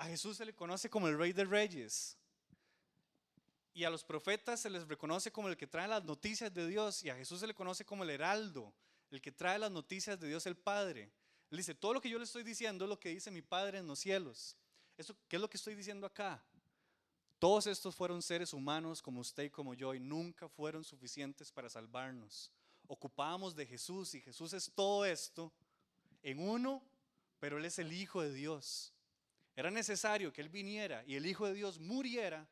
A Jesús se le conoce como el rey de reyes. Y a los profetas se les reconoce como el que trae las noticias de Dios. Y a Jesús se le conoce como el heraldo el que trae las noticias de Dios el Padre. Él dice, todo lo que yo le estoy diciendo es lo que dice mi Padre en los cielos. Eso, ¿Qué es lo que estoy diciendo acá? Todos estos fueron seres humanos como usted y como yo y nunca fueron suficientes para salvarnos. Ocupábamos de Jesús y Jesús es todo esto en uno, pero Él es el Hijo de Dios. Era necesario que Él viniera y el Hijo de Dios muriera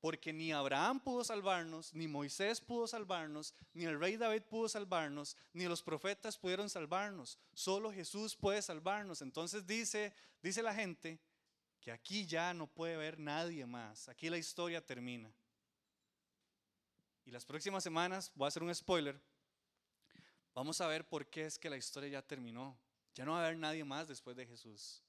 porque ni Abraham pudo salvarnos, ni Moisés pudo salvarnos, ni el rey David pudo salvarnos, ni los profetas pudieron salvarnos. Solo Jesús puede salvarnos. Entonces dice, dice la gente que aquí ya no puede haber nadie más. Aquí la historia termina. Y las próximas semanas, voy a hacer un spoiler, vamos a ver por qué es que la historia ya terminó. Ya no va a haber nadie más después de Jesús.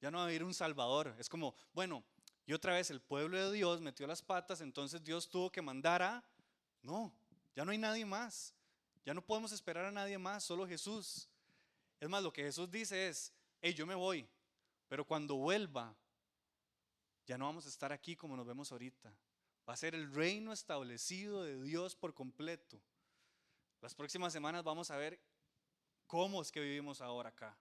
Ya no va a haber un Salvador. Es como, bueno, y otra vez el pueblo de Dios metió las patas, entonces Dios tuvo que mandar a... No, ya no hay nadie más. Ya no podemos esperar a nadie más, solo Jesús. Es más, lo que Jesús dice es, hey, yo me voy, pero cuando vuelva, Ya no vamos a estar aquí como nos vemos ahorita. Va a ser el reino establecido de Dios por completo. Las próximas semanas vamos a ver cómo es que vivimos ahora acá.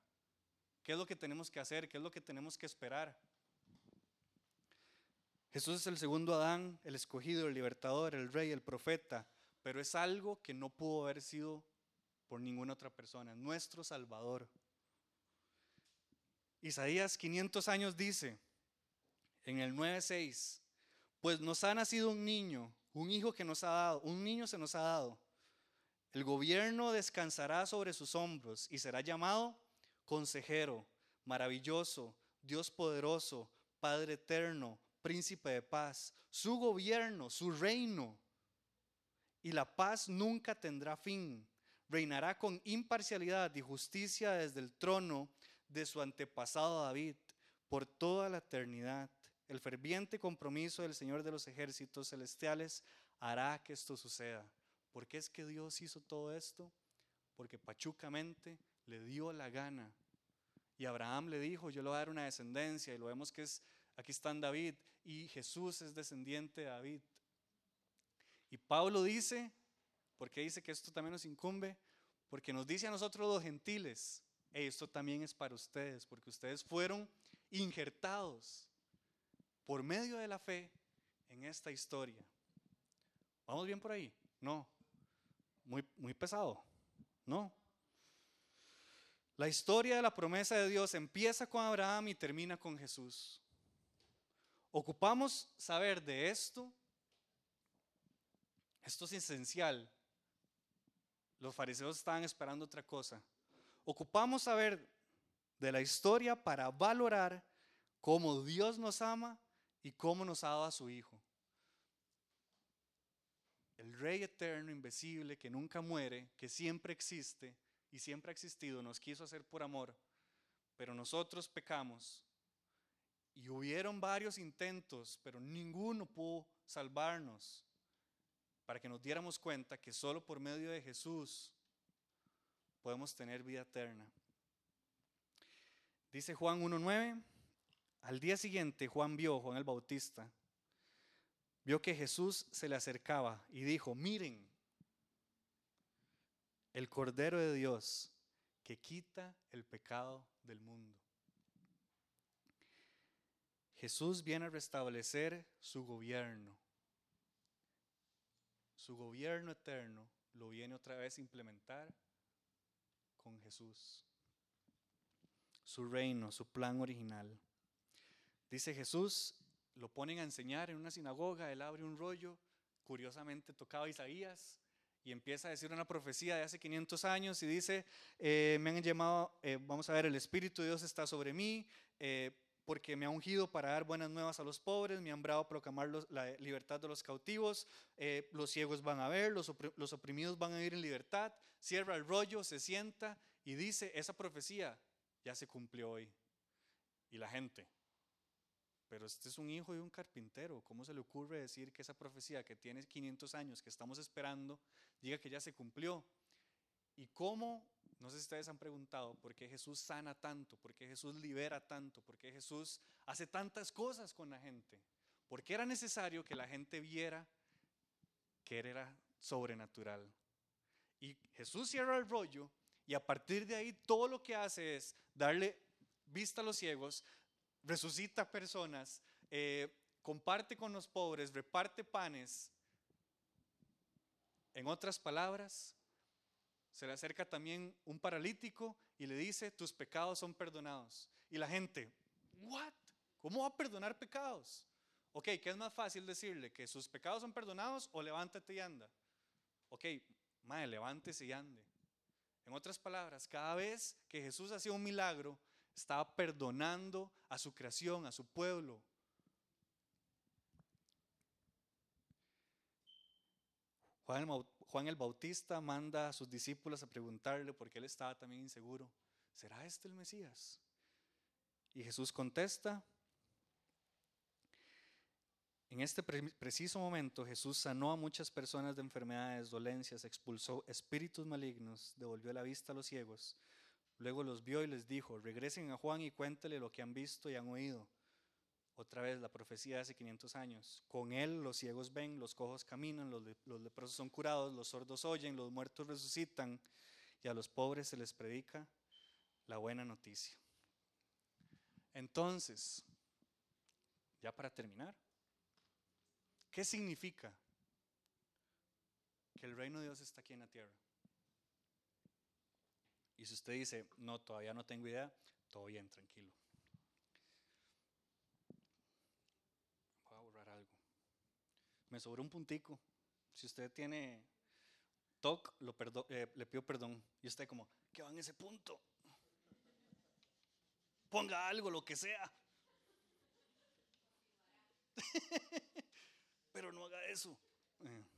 ¿Qué es lo que tenemos que hacer? ¿Qué es lo que tenemos que esperar? Jesús es el segundo Adán, el escogido, el libertador, el rey, el profeta, pero es algo que no pudo haber sido por ninguna otra persona, nuestro Salvador. Isaías 500 años dice en el 9:6, pues nos ha nacido un niño, un hijo que nos ha dado, un niño se nos ha dado. El gobierno descansará sobre sus hombros y será llamado consejero, maravilloso, Dios poderoso, Padre eterno, príncipe de paz. Su gobierno, su reino y la paz nunca tendrá fin. Reinará con imparcialidad y justicia desde el trono de su antepasado David por toda la eternidad. El ferviente compromiso del Señor de los ejércitos celestiales hará que esto suceda. ¿Por qué es que Dios hizo todo esto? Porque pachucamente le dio la gana. Y Abraham le dijo, yo le voy a dar una descendencia. Y lo vemos que es, aquí está David. Y Jesús es descendiente de David. Y Pablo dice, porque dice que esto también nos incumbe, porque nos dice a nosotros los gentiles, esto también es para ustedes, porque ustedes fueron injertados por medio de la fe en esta historia. ¿Vamos bien por ahí? No. Muy, muy pesado. No. La historia de la promesa de Dios empieza con Abraham y termina con Jesús. Ocupamos saber de esto. Esto es esencial. Los fariseos estaban esperando otra cosa. Ocupamos saber de la historia para valorar cómo Dios nos ama y cómo nos ha dado a su Hijo. El Rey eterno, invisible, que nunca muere, que siempre existe, y siempre ha existido, nos quiso hacer por amor, pero nosotros pecamos. Y hubieron varios intentos, pero ninguno pudo salvarnos para que nos diéramos cuenta que solo por medio de Jesús podemos tener vida eterna. Dice Juan 1.9, al día siguiente Juan vio, Juan el Bautista, vio que Jesús se le acercaba y dijo, miren, el Cordero de Dios que quita el pecado del mundo. Jesús viene a restablecer su gobierno. Su gobierno eterno lo viene otra vez a implementar con Jesús. Su reino, su plan original. Dice Jesús, lo ponen a enseñar en una sinagoga, él abre un rollo, curiosamente tocaba Isaías, y empieza a decir una profecía de hace 500 años y dice, eh, me han llamado, eh, vamos a ver, el Espíritu de Dios está sobre mí, eh, porque me ha ungido para dar buenas nuevas a los pobres, me ha nombrado a proclamar la libertad de los cautivos, los ciegos van a ver, los, los oprimidos van a ir en libertad, cierra el rollo, se sienta y dice, esa profecía ya se cumplió hoy. Y la gente, pero este es un hijo de un carpintero. ¿Cómo se le ocurre decir que esa profecía que tiene 500 años, que estamos esperando, diga que ya se cumplió? ¿Y cómo? No sé si ustedes han preguntado por qué Jesús sana tanto, por qué Jesús libera tanto, por qué Jesús hace tantas cosas con la gente. ¿Por qué era necesario que la gente viera que era sobrenatural? Y Jesús cierra el rollo y a partir de ahí todo lo que hace es darle vista a los ciegos, resucita personas, eh, comparte con los pobres, reparte panes. En otras palabras, se le acerca también un paralítico y le dice, tus pecados son perdonados. Y la gente, ¿what? ¿Cómo va a perdonar pecados? Ok, ¿qué es más fácil decirle? ¿Que sus pecados son perdonados o levántate y anda? Ok, madre, levántese y ande. En otras palabras, cada vez que Jesús hacía un milagro, estaba perdonando a su creación, a su pueblo. Juan el, Bautista manda a sus discípulos a preguntarle, porque él estaba también inseguro, ¿será este el Mesías? Y Jesús contesta, en este preciso momento Jesús sanó a muchas personas de enfermedades, dolencias, expulsó espíritus malignos, devolvió la vista a los ciegos, Luego los vio y les dijo, regresen a Juan y cuéntele lo que han visto y han oído. Otra vez la profecía de hace 500 años. Con él los ciegos ven, los cojos caminan, los, los leprosos son curados, los sordos oyen, los muertos resucitan y a los pobres se les predica la buena noticia. Entonces, ya para terminar, ¿qué significa que el reino de Dios está aquí en la tierra? Y si usted dice, no, todavía no tengo idea, todo bien, tranquilo. Voy a borrar algo. Me sobró un puntico. Si usted tiene TOC, lo eh, le pido perdón. Y usted como, ¿qué va en ese punto? Ponga algo, lo que sea. <laughs> Pero no haga eso. Eh.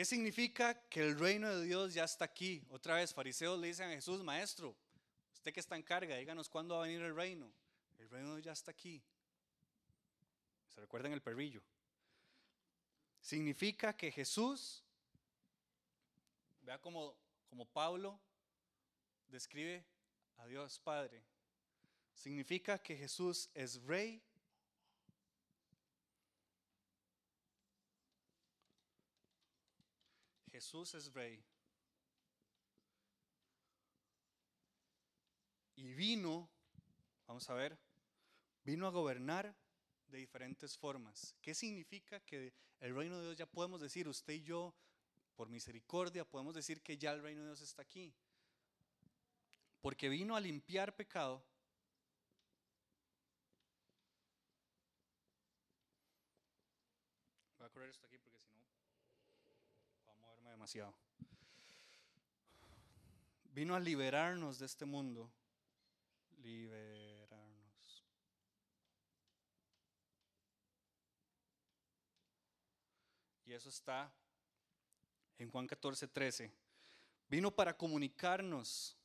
¿Qué significa que el reino de Dios ya está aquí? Otra vez, fariseos le dicen a Jesús, maestro, usted que está en carga, díganos cuándo va a venir el reino. El reino ya está aquí. ¿Se recuerdan el perrillo? Significa que Jesús, vea como, como Pablo describe a Dios Padre, significa que Jesús es rey Jesús es rey. Y vino, vamos a ver, vino a gobernar de diferentes formas. ¿Qué significa que el reino de Dios ya podemos decir, usted y yo, por misericordia, podemos decir que ya el reino de Dios está aquí? Porque vino a limpiar pecado. Voy a correr esto aquí porque demasiado. Vino a liberarnos de este mundo. Liberarnos. Y eso está en Juan 14, 13. Vino para comunicarnos.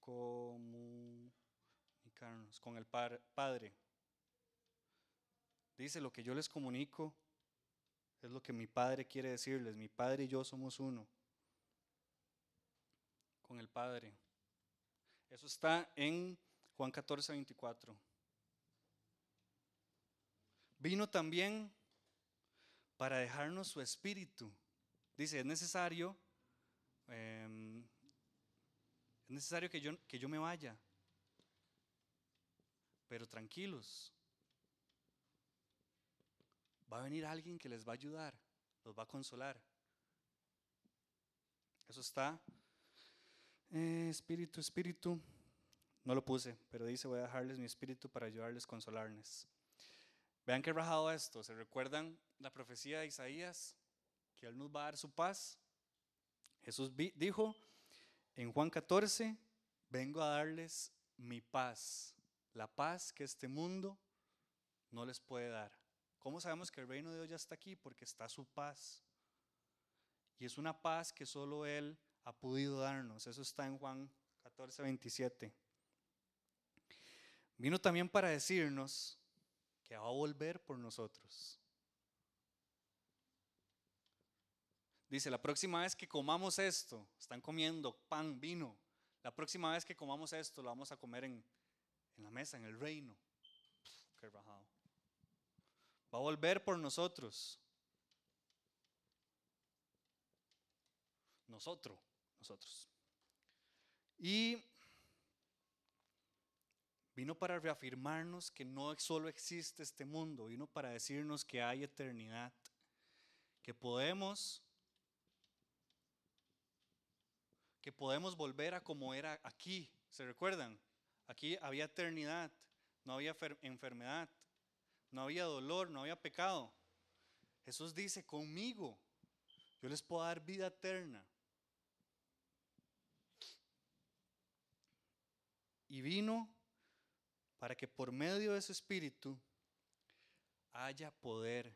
Comunicarnos con el Padre. Dice lo que yo les comunico es lo que mi Padre quiere decirles. Mi Padre y yo somos uno con el Padre. Eso está en Juan 14, 24. Vino también para dejarnos su espíritu. Dice, es necesario, em, es necesario que yo, que yo me vaya. Pero tranquilos, va a venir alguien que les va a ayudar, los va a consolar. Eso está. Eh, espíritu, espíritu. No lo puse, pero dice, voy a dejarles mi espíritu para ayudarles, consolarles. Vean qué rajado esto. ¿Se recuerdan la profecía de Isaías? Que Él nos va a dar su paz. Jesús dijo en Juan 14, vengo a darles mi paz, la paz que este mundo no les puede dar. ¿Cómo sabemos que el reino de Dios ya está aquí? Porque está su paz. Y es una paz que solo Él ha podido darnos. Eso está en Juan 14, 27. Vino también para decirnos que va a volver por nosotros. Dice, la próxima vez que comamos esto, están comiendo pan, vino, la próxima vez que comamos esto, lo vamos a comer en, en la mesa, en el reino. qué rajado va a volver por nosotros. Nosotros, nosotros. Y vino para reafirmarnos que no solo existe este mundo, vino para decirnos que hay eternidad, que podemos que podemos volver a como era aquí. ¿Se recuerdan? Aquí había eternidad, no había enfermedad, no había dolor, no había pecado. Jesús dice, conmigo, yo les puedo dar vida eterna. Y vino para que por medio de su espíritu haya poder.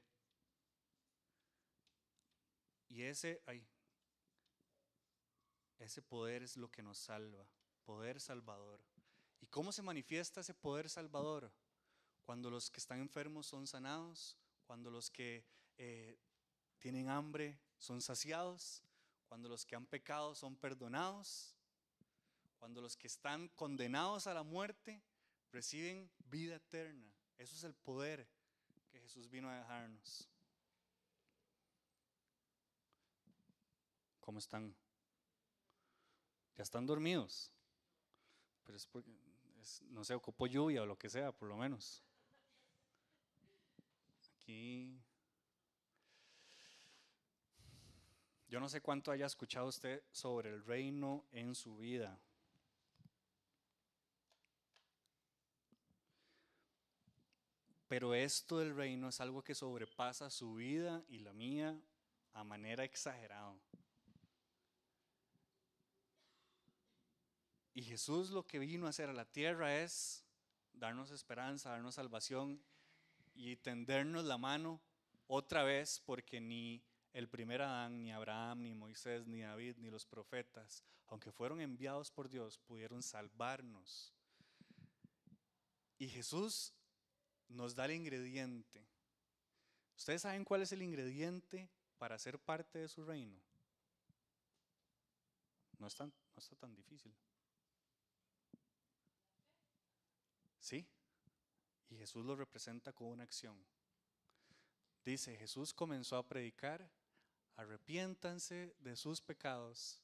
Y ese, ay, ese poder es lo que nos salva, poder salvador. ¿Y cómo se manifiesta ese poder salvador? Cuando los que están enfermos son sanados, cuando los que eh, tienen hambre son saciados, cuando los que han pecado son perdonados, cuando los que están condenados a la muerte reciben vida eterna. Eso es el poder que Jesús vino a dejarnos. ¿Cómo están? ¿Ya están dormidos? Pero es porque, no sé, ocupó lluvia o lo que sea, por lo menos. Yo no sé cuánto haya escuchado usted sobre el reino en su vida. Pero esto del reino es algo que sobrepasa su vida y la mía a manera exagerada. Y Jesús lo que vino a hacer a la tierra es darnos esperanza, darnos salvación y tendernos la mano otra vez porque ni el primer Adán, ni Abraham, ni Moisés, ni David, ni los profetas, aunque fueron enviados por Dios, pudieron salvarnos. Y Jesús nos da el ingrediente. ¿Ustedes saben cuál es el ingrediente para ser parte de su reino? No, es no está tan difícil. ¿Sí? Y Jesús lo representa con una acción. Dice, Jesús comenzó a predicar, arrepiéntanse de sus pecados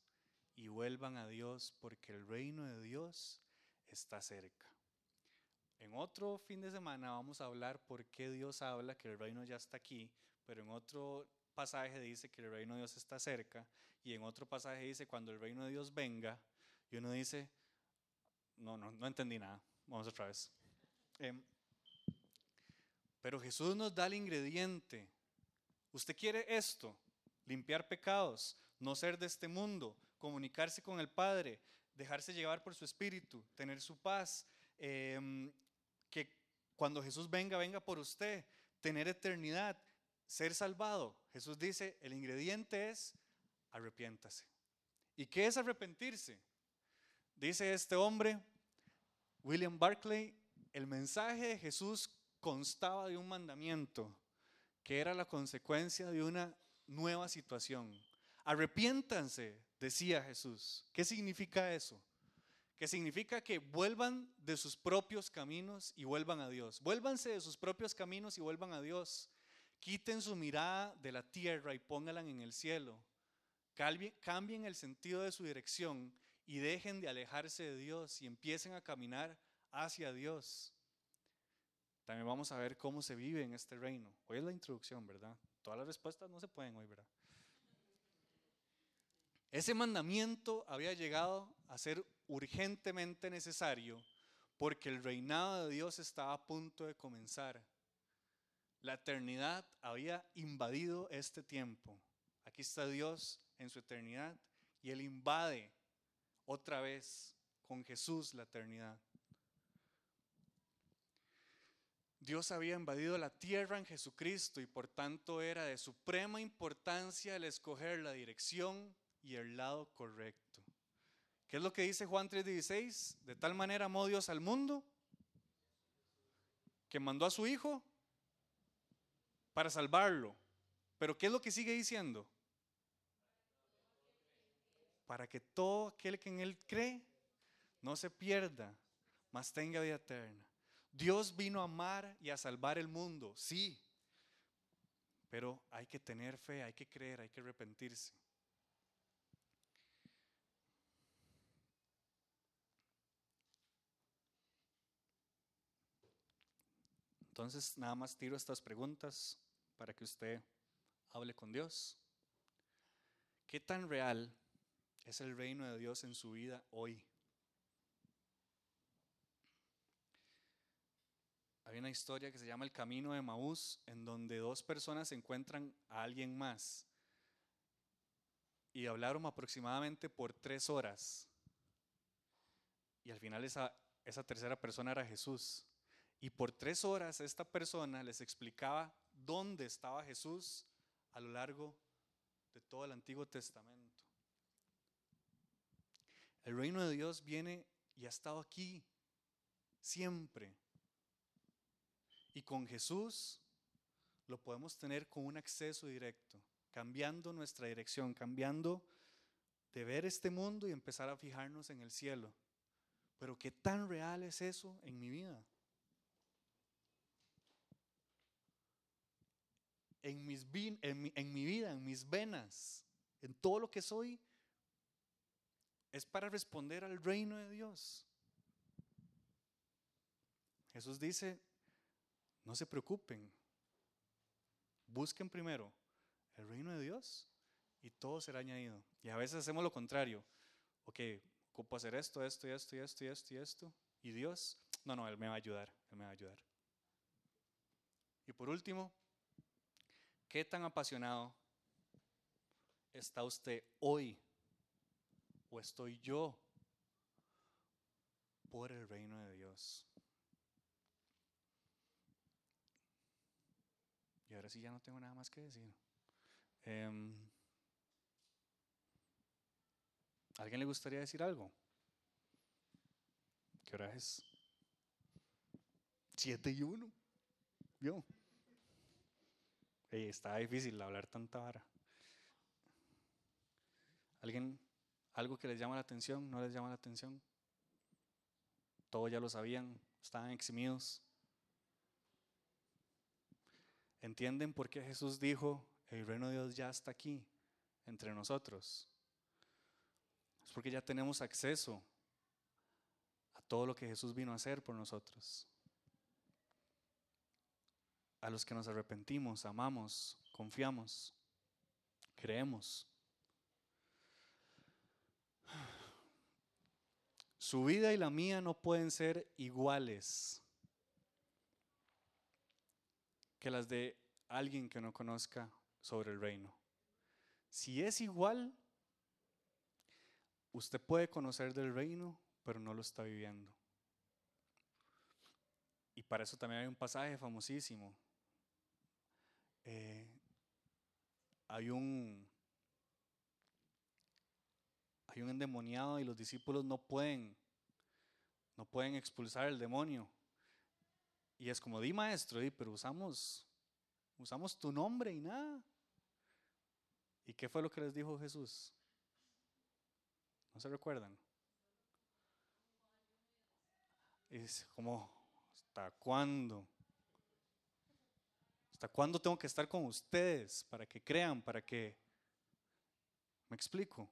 y vuelvan a Dios porque el reino de Dios está cerca. En otro fin de semana vamos a hablar por qué Dios habla que el reino ya está aquí, pero en otro pasaje dice que el reino de Dios está cerca y en otro pasaje dice cuando el reino de Dios venga y uno dice, no, no, no entendí nada. Vamos otra vez. Em, pero Jesús nos da el ingrediente. Usted quiere esto, limpiar pecados, no ser de este mundo, comunicarse con el Padre, dejarse llevar por su espíritu, tener su paz, em, que cuando Jesús venga, venga por usted, tener eternidad, ser salvado. Jesús dice, el ingrediente es arrepiéntase. ¿Y qué es arrepentirse? Dice este hombre, William Barclay, el mensaje de Jesús constaba de un mandamiento que era la consecuencia de una nueva situación. Arrepiéntanse, decía Jesús. ¿Qué significa eso? Que significa que vuelvan de sus propios caminos y vuelvan a Dios. Vuélvanse de sus propios caminos y vuelvan a Dios. Quiten su mirada de la tierra y pónganla en el cielo. Cambien el sentido de su dirección y dejen de alejarse de Dios y empiecen a caminar hacia Dios. También vamos a ver cómo se vive en este reino. Hoy es la introducción, ¿verdad? Todas las respuestas no se pueden hoy, ¿verdad? Ese mandamiento había llegado a ser urgentemente necesario porque el reinado de Dios estaba a punto de comenzar. La eternidad había invadido este tiempo. Aquí está Dios en su eternidad y Él invade otra vez con Jesús la eternidad. Dios había invadido la tierra en Jesucristo y por tanto era de suprema importancia el escoger la dirección y el lado correcto. ¿Qué es lo que dice Juan 3:16? De tal manera amó Dios al mundo que mandó a su Hijo para salvarlo. Pero ¿qué es lo que sigue diciendo? Para que todo aquel que en Él cree no se pierda, mas tenga vida eterna. Dios vino a amar y a salvar el mundo, sí, pero hay que tener fe, hay que creer, hay que arrepentirse. Entonces, nada más tiro estas preguntas para que usted hable con Dios. ¿Qué tan real es el reino de Dios en su vida hoy? Hay una historia que se llama El Camino de Maús, en donde dos personas encuentran a alguien más y hablaron aproximadamente por tres horas. Y al final esa, esa tercera persona era Jesús. Y por tres horas esta persona les explicaba dónde estaba Jesús a lo largo de todo el Antiguo Testamento. El reino de Dios viene y ha estado aquí siempre. Y con Jesús lo podemos tener con un acceso directo, cambiando nuestra dirección, cambiando de ver este mundo y empezar a fijarnos en el cielo. Pero ¿qué tan real es eso en mi vida? En, mis, en, mi, en mi vida, en mis venas, en todo lo que soy, es para responder al reino de Dios. Jesús dice, no se preocupen, busquen primero el reino de Dios y todo será añadido. Y a veces hacemos lo contrario. Ok, ocupo hacer esto, esto, y esto, y esto, y esto, y esto. Y Dios, no, no, Él me va a ayudar, Él me va a ayudar. Y por último, ¿qué tan apasionado está usted hoy? ¿O estoy yo por el reino de Dios? Ahora sí ya no tengo nada más que decir. Em, ¿Alguien le gustaría decir algo? ¿Qué hora es? Siete y uno. ¿Vio? está difícil hablar tanta vara. ¿Alguien, algo que les llama la atención? ¿No les llama la atención? Todos ya lo sabían, estaban eximidos. ¿Entienden por qué Jesús dijo, el reino de Dios ya está aquí, entre nosotros? Es porque ya tenemos acceso a todo lo que Jesús vino a hacer por nosotros. A los que nos arrepentimos, amamos, confiamos, creemos. Su vida y la mía no pueden ser iguales que las de alguien que no conozca sobre el reino. Si es igual, usted puede conocer del reino, pero no lo está viviendo. Y para eso también hay un pasaje famosísimo. Eh, hay un hay un endemoniado y los discípulos no pueden no pueden expulsar el demonio. Y es como, di maestro, di, pero usamos, usamos tu nombre y nada. ¿Y qué fue lo que les dijo Jesús? ¿No se recuerdan? Es como, ¿hasta cuándo? ¿Hasta cuándo tengo que estar con ustedes para que crean, para que... ¿Me explico?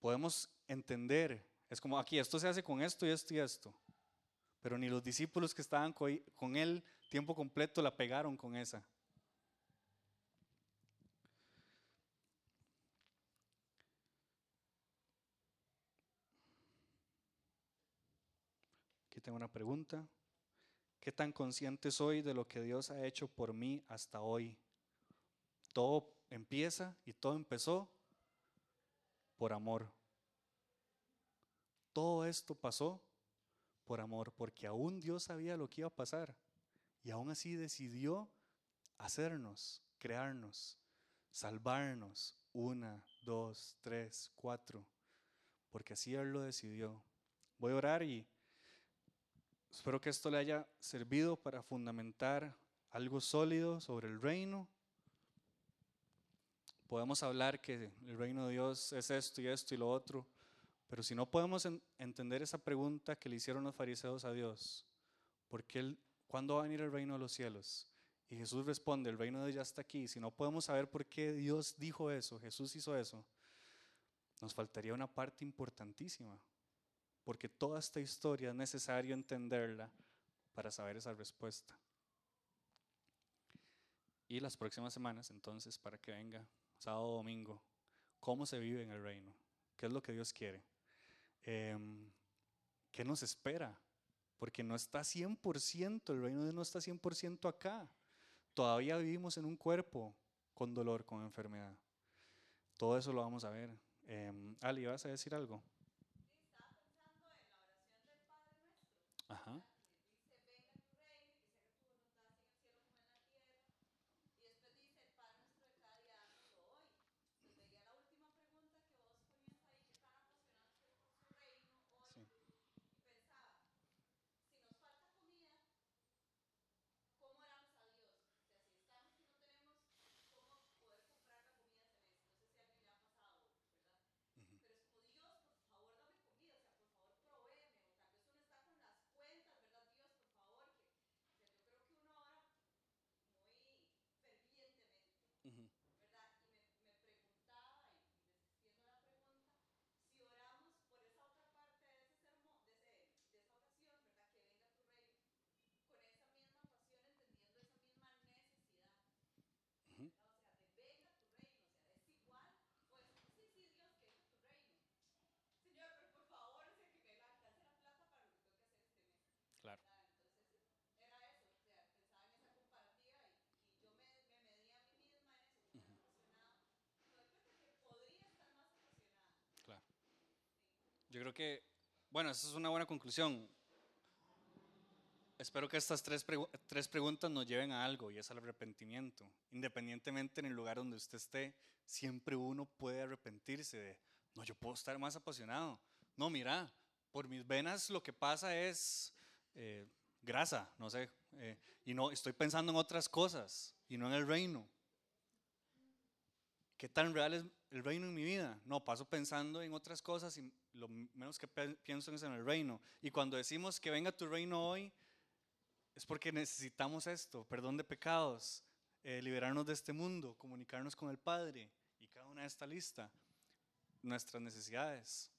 Podemos entender, es como aquí, esto se hace con esto y esto y esto. Pero ni los discípulos que estaban con él tiempo completo la pegaron con esa. Aquí tengo una pregunta. ¿Qué tan consciente soy de lo que Dios ha hecho por mí hasta hoy? Todo empieza y todo empezó por amor. Todo esto pasó por amor, porque aún Dios sabía lo que iba a pasar y aún así decidió hacernos, crearnos, salvarnos. Una, dos, tres, cuatro, porque así Él lo decidió. Voy a orar y espero que esto le haya servido para fundamentar algo sólido sobre el reino. Podemos hablar que el reino de Dios es esto y esto y lo otro, pero si no podemos entender esa pregunta que le hicieron los fariseos a Dios, ¿por qué ¿cuándo va a venir el reino de los cielos? Y Jesús responde, el reino de Dios está aquí. Si no podemos saber por qué Dios dijo eso, Jesús hizo eso, nos faltaría una parte importantísima, porque toda esta historia es necesario entenderla para saber esa respuesta. Y las próximas semanas, entonces, para que venga sábado o domingo, cómo se vive en el reino, qué es lo que Dios quiere. Em, ¿qué nos espera? Porque no está 100%, el reino de Dios no está 100% acá. Todavía vivimos en un cuerpo con dolor, con enfermedad. Todo eso lo vamos a ver. Eh, Ali, ¿vas a decir algo? Estaba pensando en la oración del Padre Nuestro. Ajá. Yo creo que, bueno, esa es una buena conclusión. Espero que estas tres, preguntas nos lleven a algo y es al arrepentimiento. Independientemente en el lugar donde usted esté, siempre uno puede arrepentirse de, no, yo puedo estar más apasionado. No, mira, por mis venas lo que pasa es eh, grasa, no sé, eh, y no, estoy pensando en otras cosas y no en el reino. ¿Qué tan real es el reino en mi vida? No, paso pensando en otras cosas y lo menos que pienso es en el reino. Y cuando decimos que venga tu reino hoy, es porque necesitamos esto, perdón de pecados, eh, liberarnos de este mundo, comunicarnos con el Padre y cada una de esta lista, nuestras necesidades.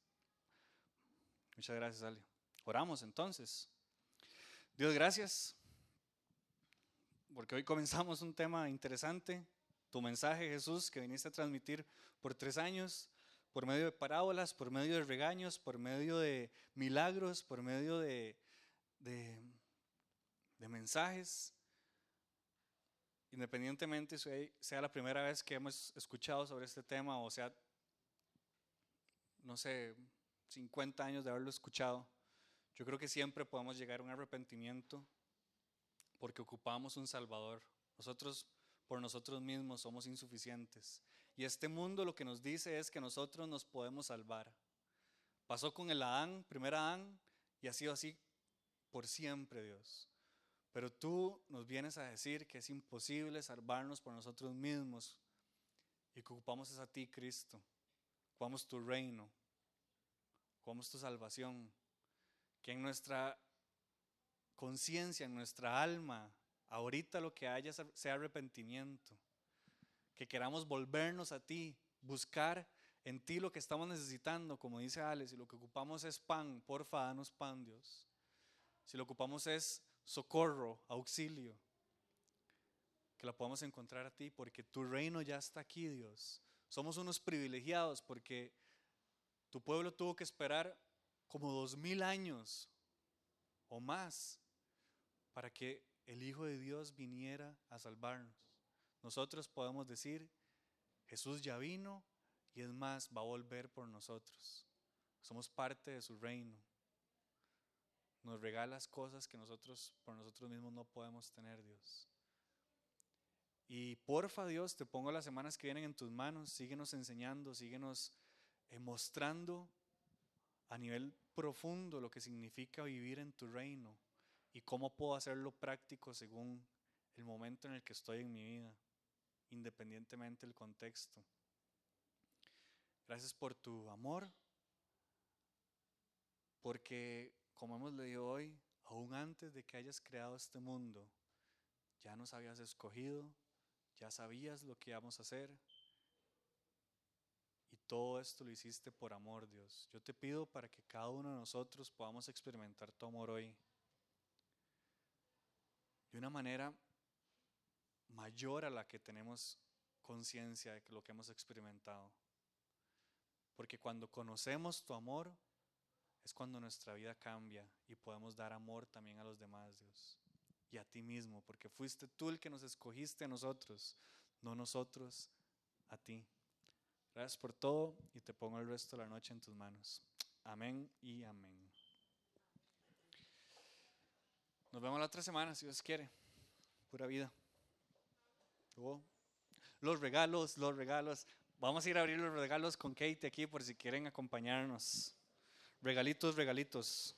Muchas gracias, Ale. Oramos entonces. Dios, gracias, porque hoy comenzamos un tema interesante, tu mensaje, Jesús, que viniste a transmitir por tres años, por medio de parábolas, por medio de regaños, por medio de milagros, por medio de, de de mensajes, independientemente si sea la primera vez que hemos escuchado sobre este tema o sea, no sé, 50 años de haberlo escuchado, yo creo que siempre podemos llegar a un arrepentimiento porque ocupamos un Salvador. Nosotros por nosotros mismos somos insuficientes. Y este mundo lo que nos dice es que nosotros nos podemos salvar. Pasó con el Adán, primer Adán, y ha sido así por siempre, Dios. Pero tú nos vienes a decir que es imposible salvarnos por nosotros mismos y que ocupamos es a ti, Cristo. Ocupamos tu reino, ocupamos tu salvación. Que en nuestra conciencia, en nuestra alma, ahorita lo que haya sea arrepentimiento. Que queramos volvernos a ti, buscar en ti lo que estamos necesitando, como dice Alex, si lo que ocupamos es pan, porfa, danos pan, Dios. Si lo ocupamos es socorro, auxilio, que la podamos encontrar a ti, porque tu reino ya está aquí, Dios. Somos unos privilegiados porque tu pueblo tuvo que esperar como dos mil años o más para que el Hijo de Dios viniera a salvarnos. Nosotros podemos decir, Jesús ya vino y es más, va a volver por nosotros. Somos parte de su reino nos regalas cosas que nosotros por nosotros mismos no podemos tener, Dios. Y porfa, Dios, te pongo las semanas que vienen en tus manos, síguenos enseñando, síguenos eh, mostrando a nivel profundo lo que significa vivir en tu reino y cómo puedo hacerlo práctico según el momento en el que estoy en mi vida, independientemente del contexto. Gracias por tu amor, porque como hemos leído hoy, aún antes de que hayas creado este mundo, ya nos habías escogido, ya sabías lo que íbamos a hacer. Y todo esto lo hiciste por amor, Dios. Yo te pido para que cada uno de nosotros podamos experimentar tu amor hoy. De una manera mayor a la que tenemos conciencia de lo que hemos experimentado. Porque cuando conocemos tu amor, es cuando nuestra vida cambia y podemos dar amor también a los demás, Dios. Y a ti mismo, porque fuiste tú el que nos escogiste a nosotros, no nosotros a ti. Gracias por todo y te pongo el resto de la noche en tus manos. Amén y amén. Nos vemos la otra semana, si Dios quiere. Pura vida. Los regalos, los regalos. Vamos a ir a abrir los regalos con Kate aquí por si quieren acompañarnos. Regalitos, regalitos.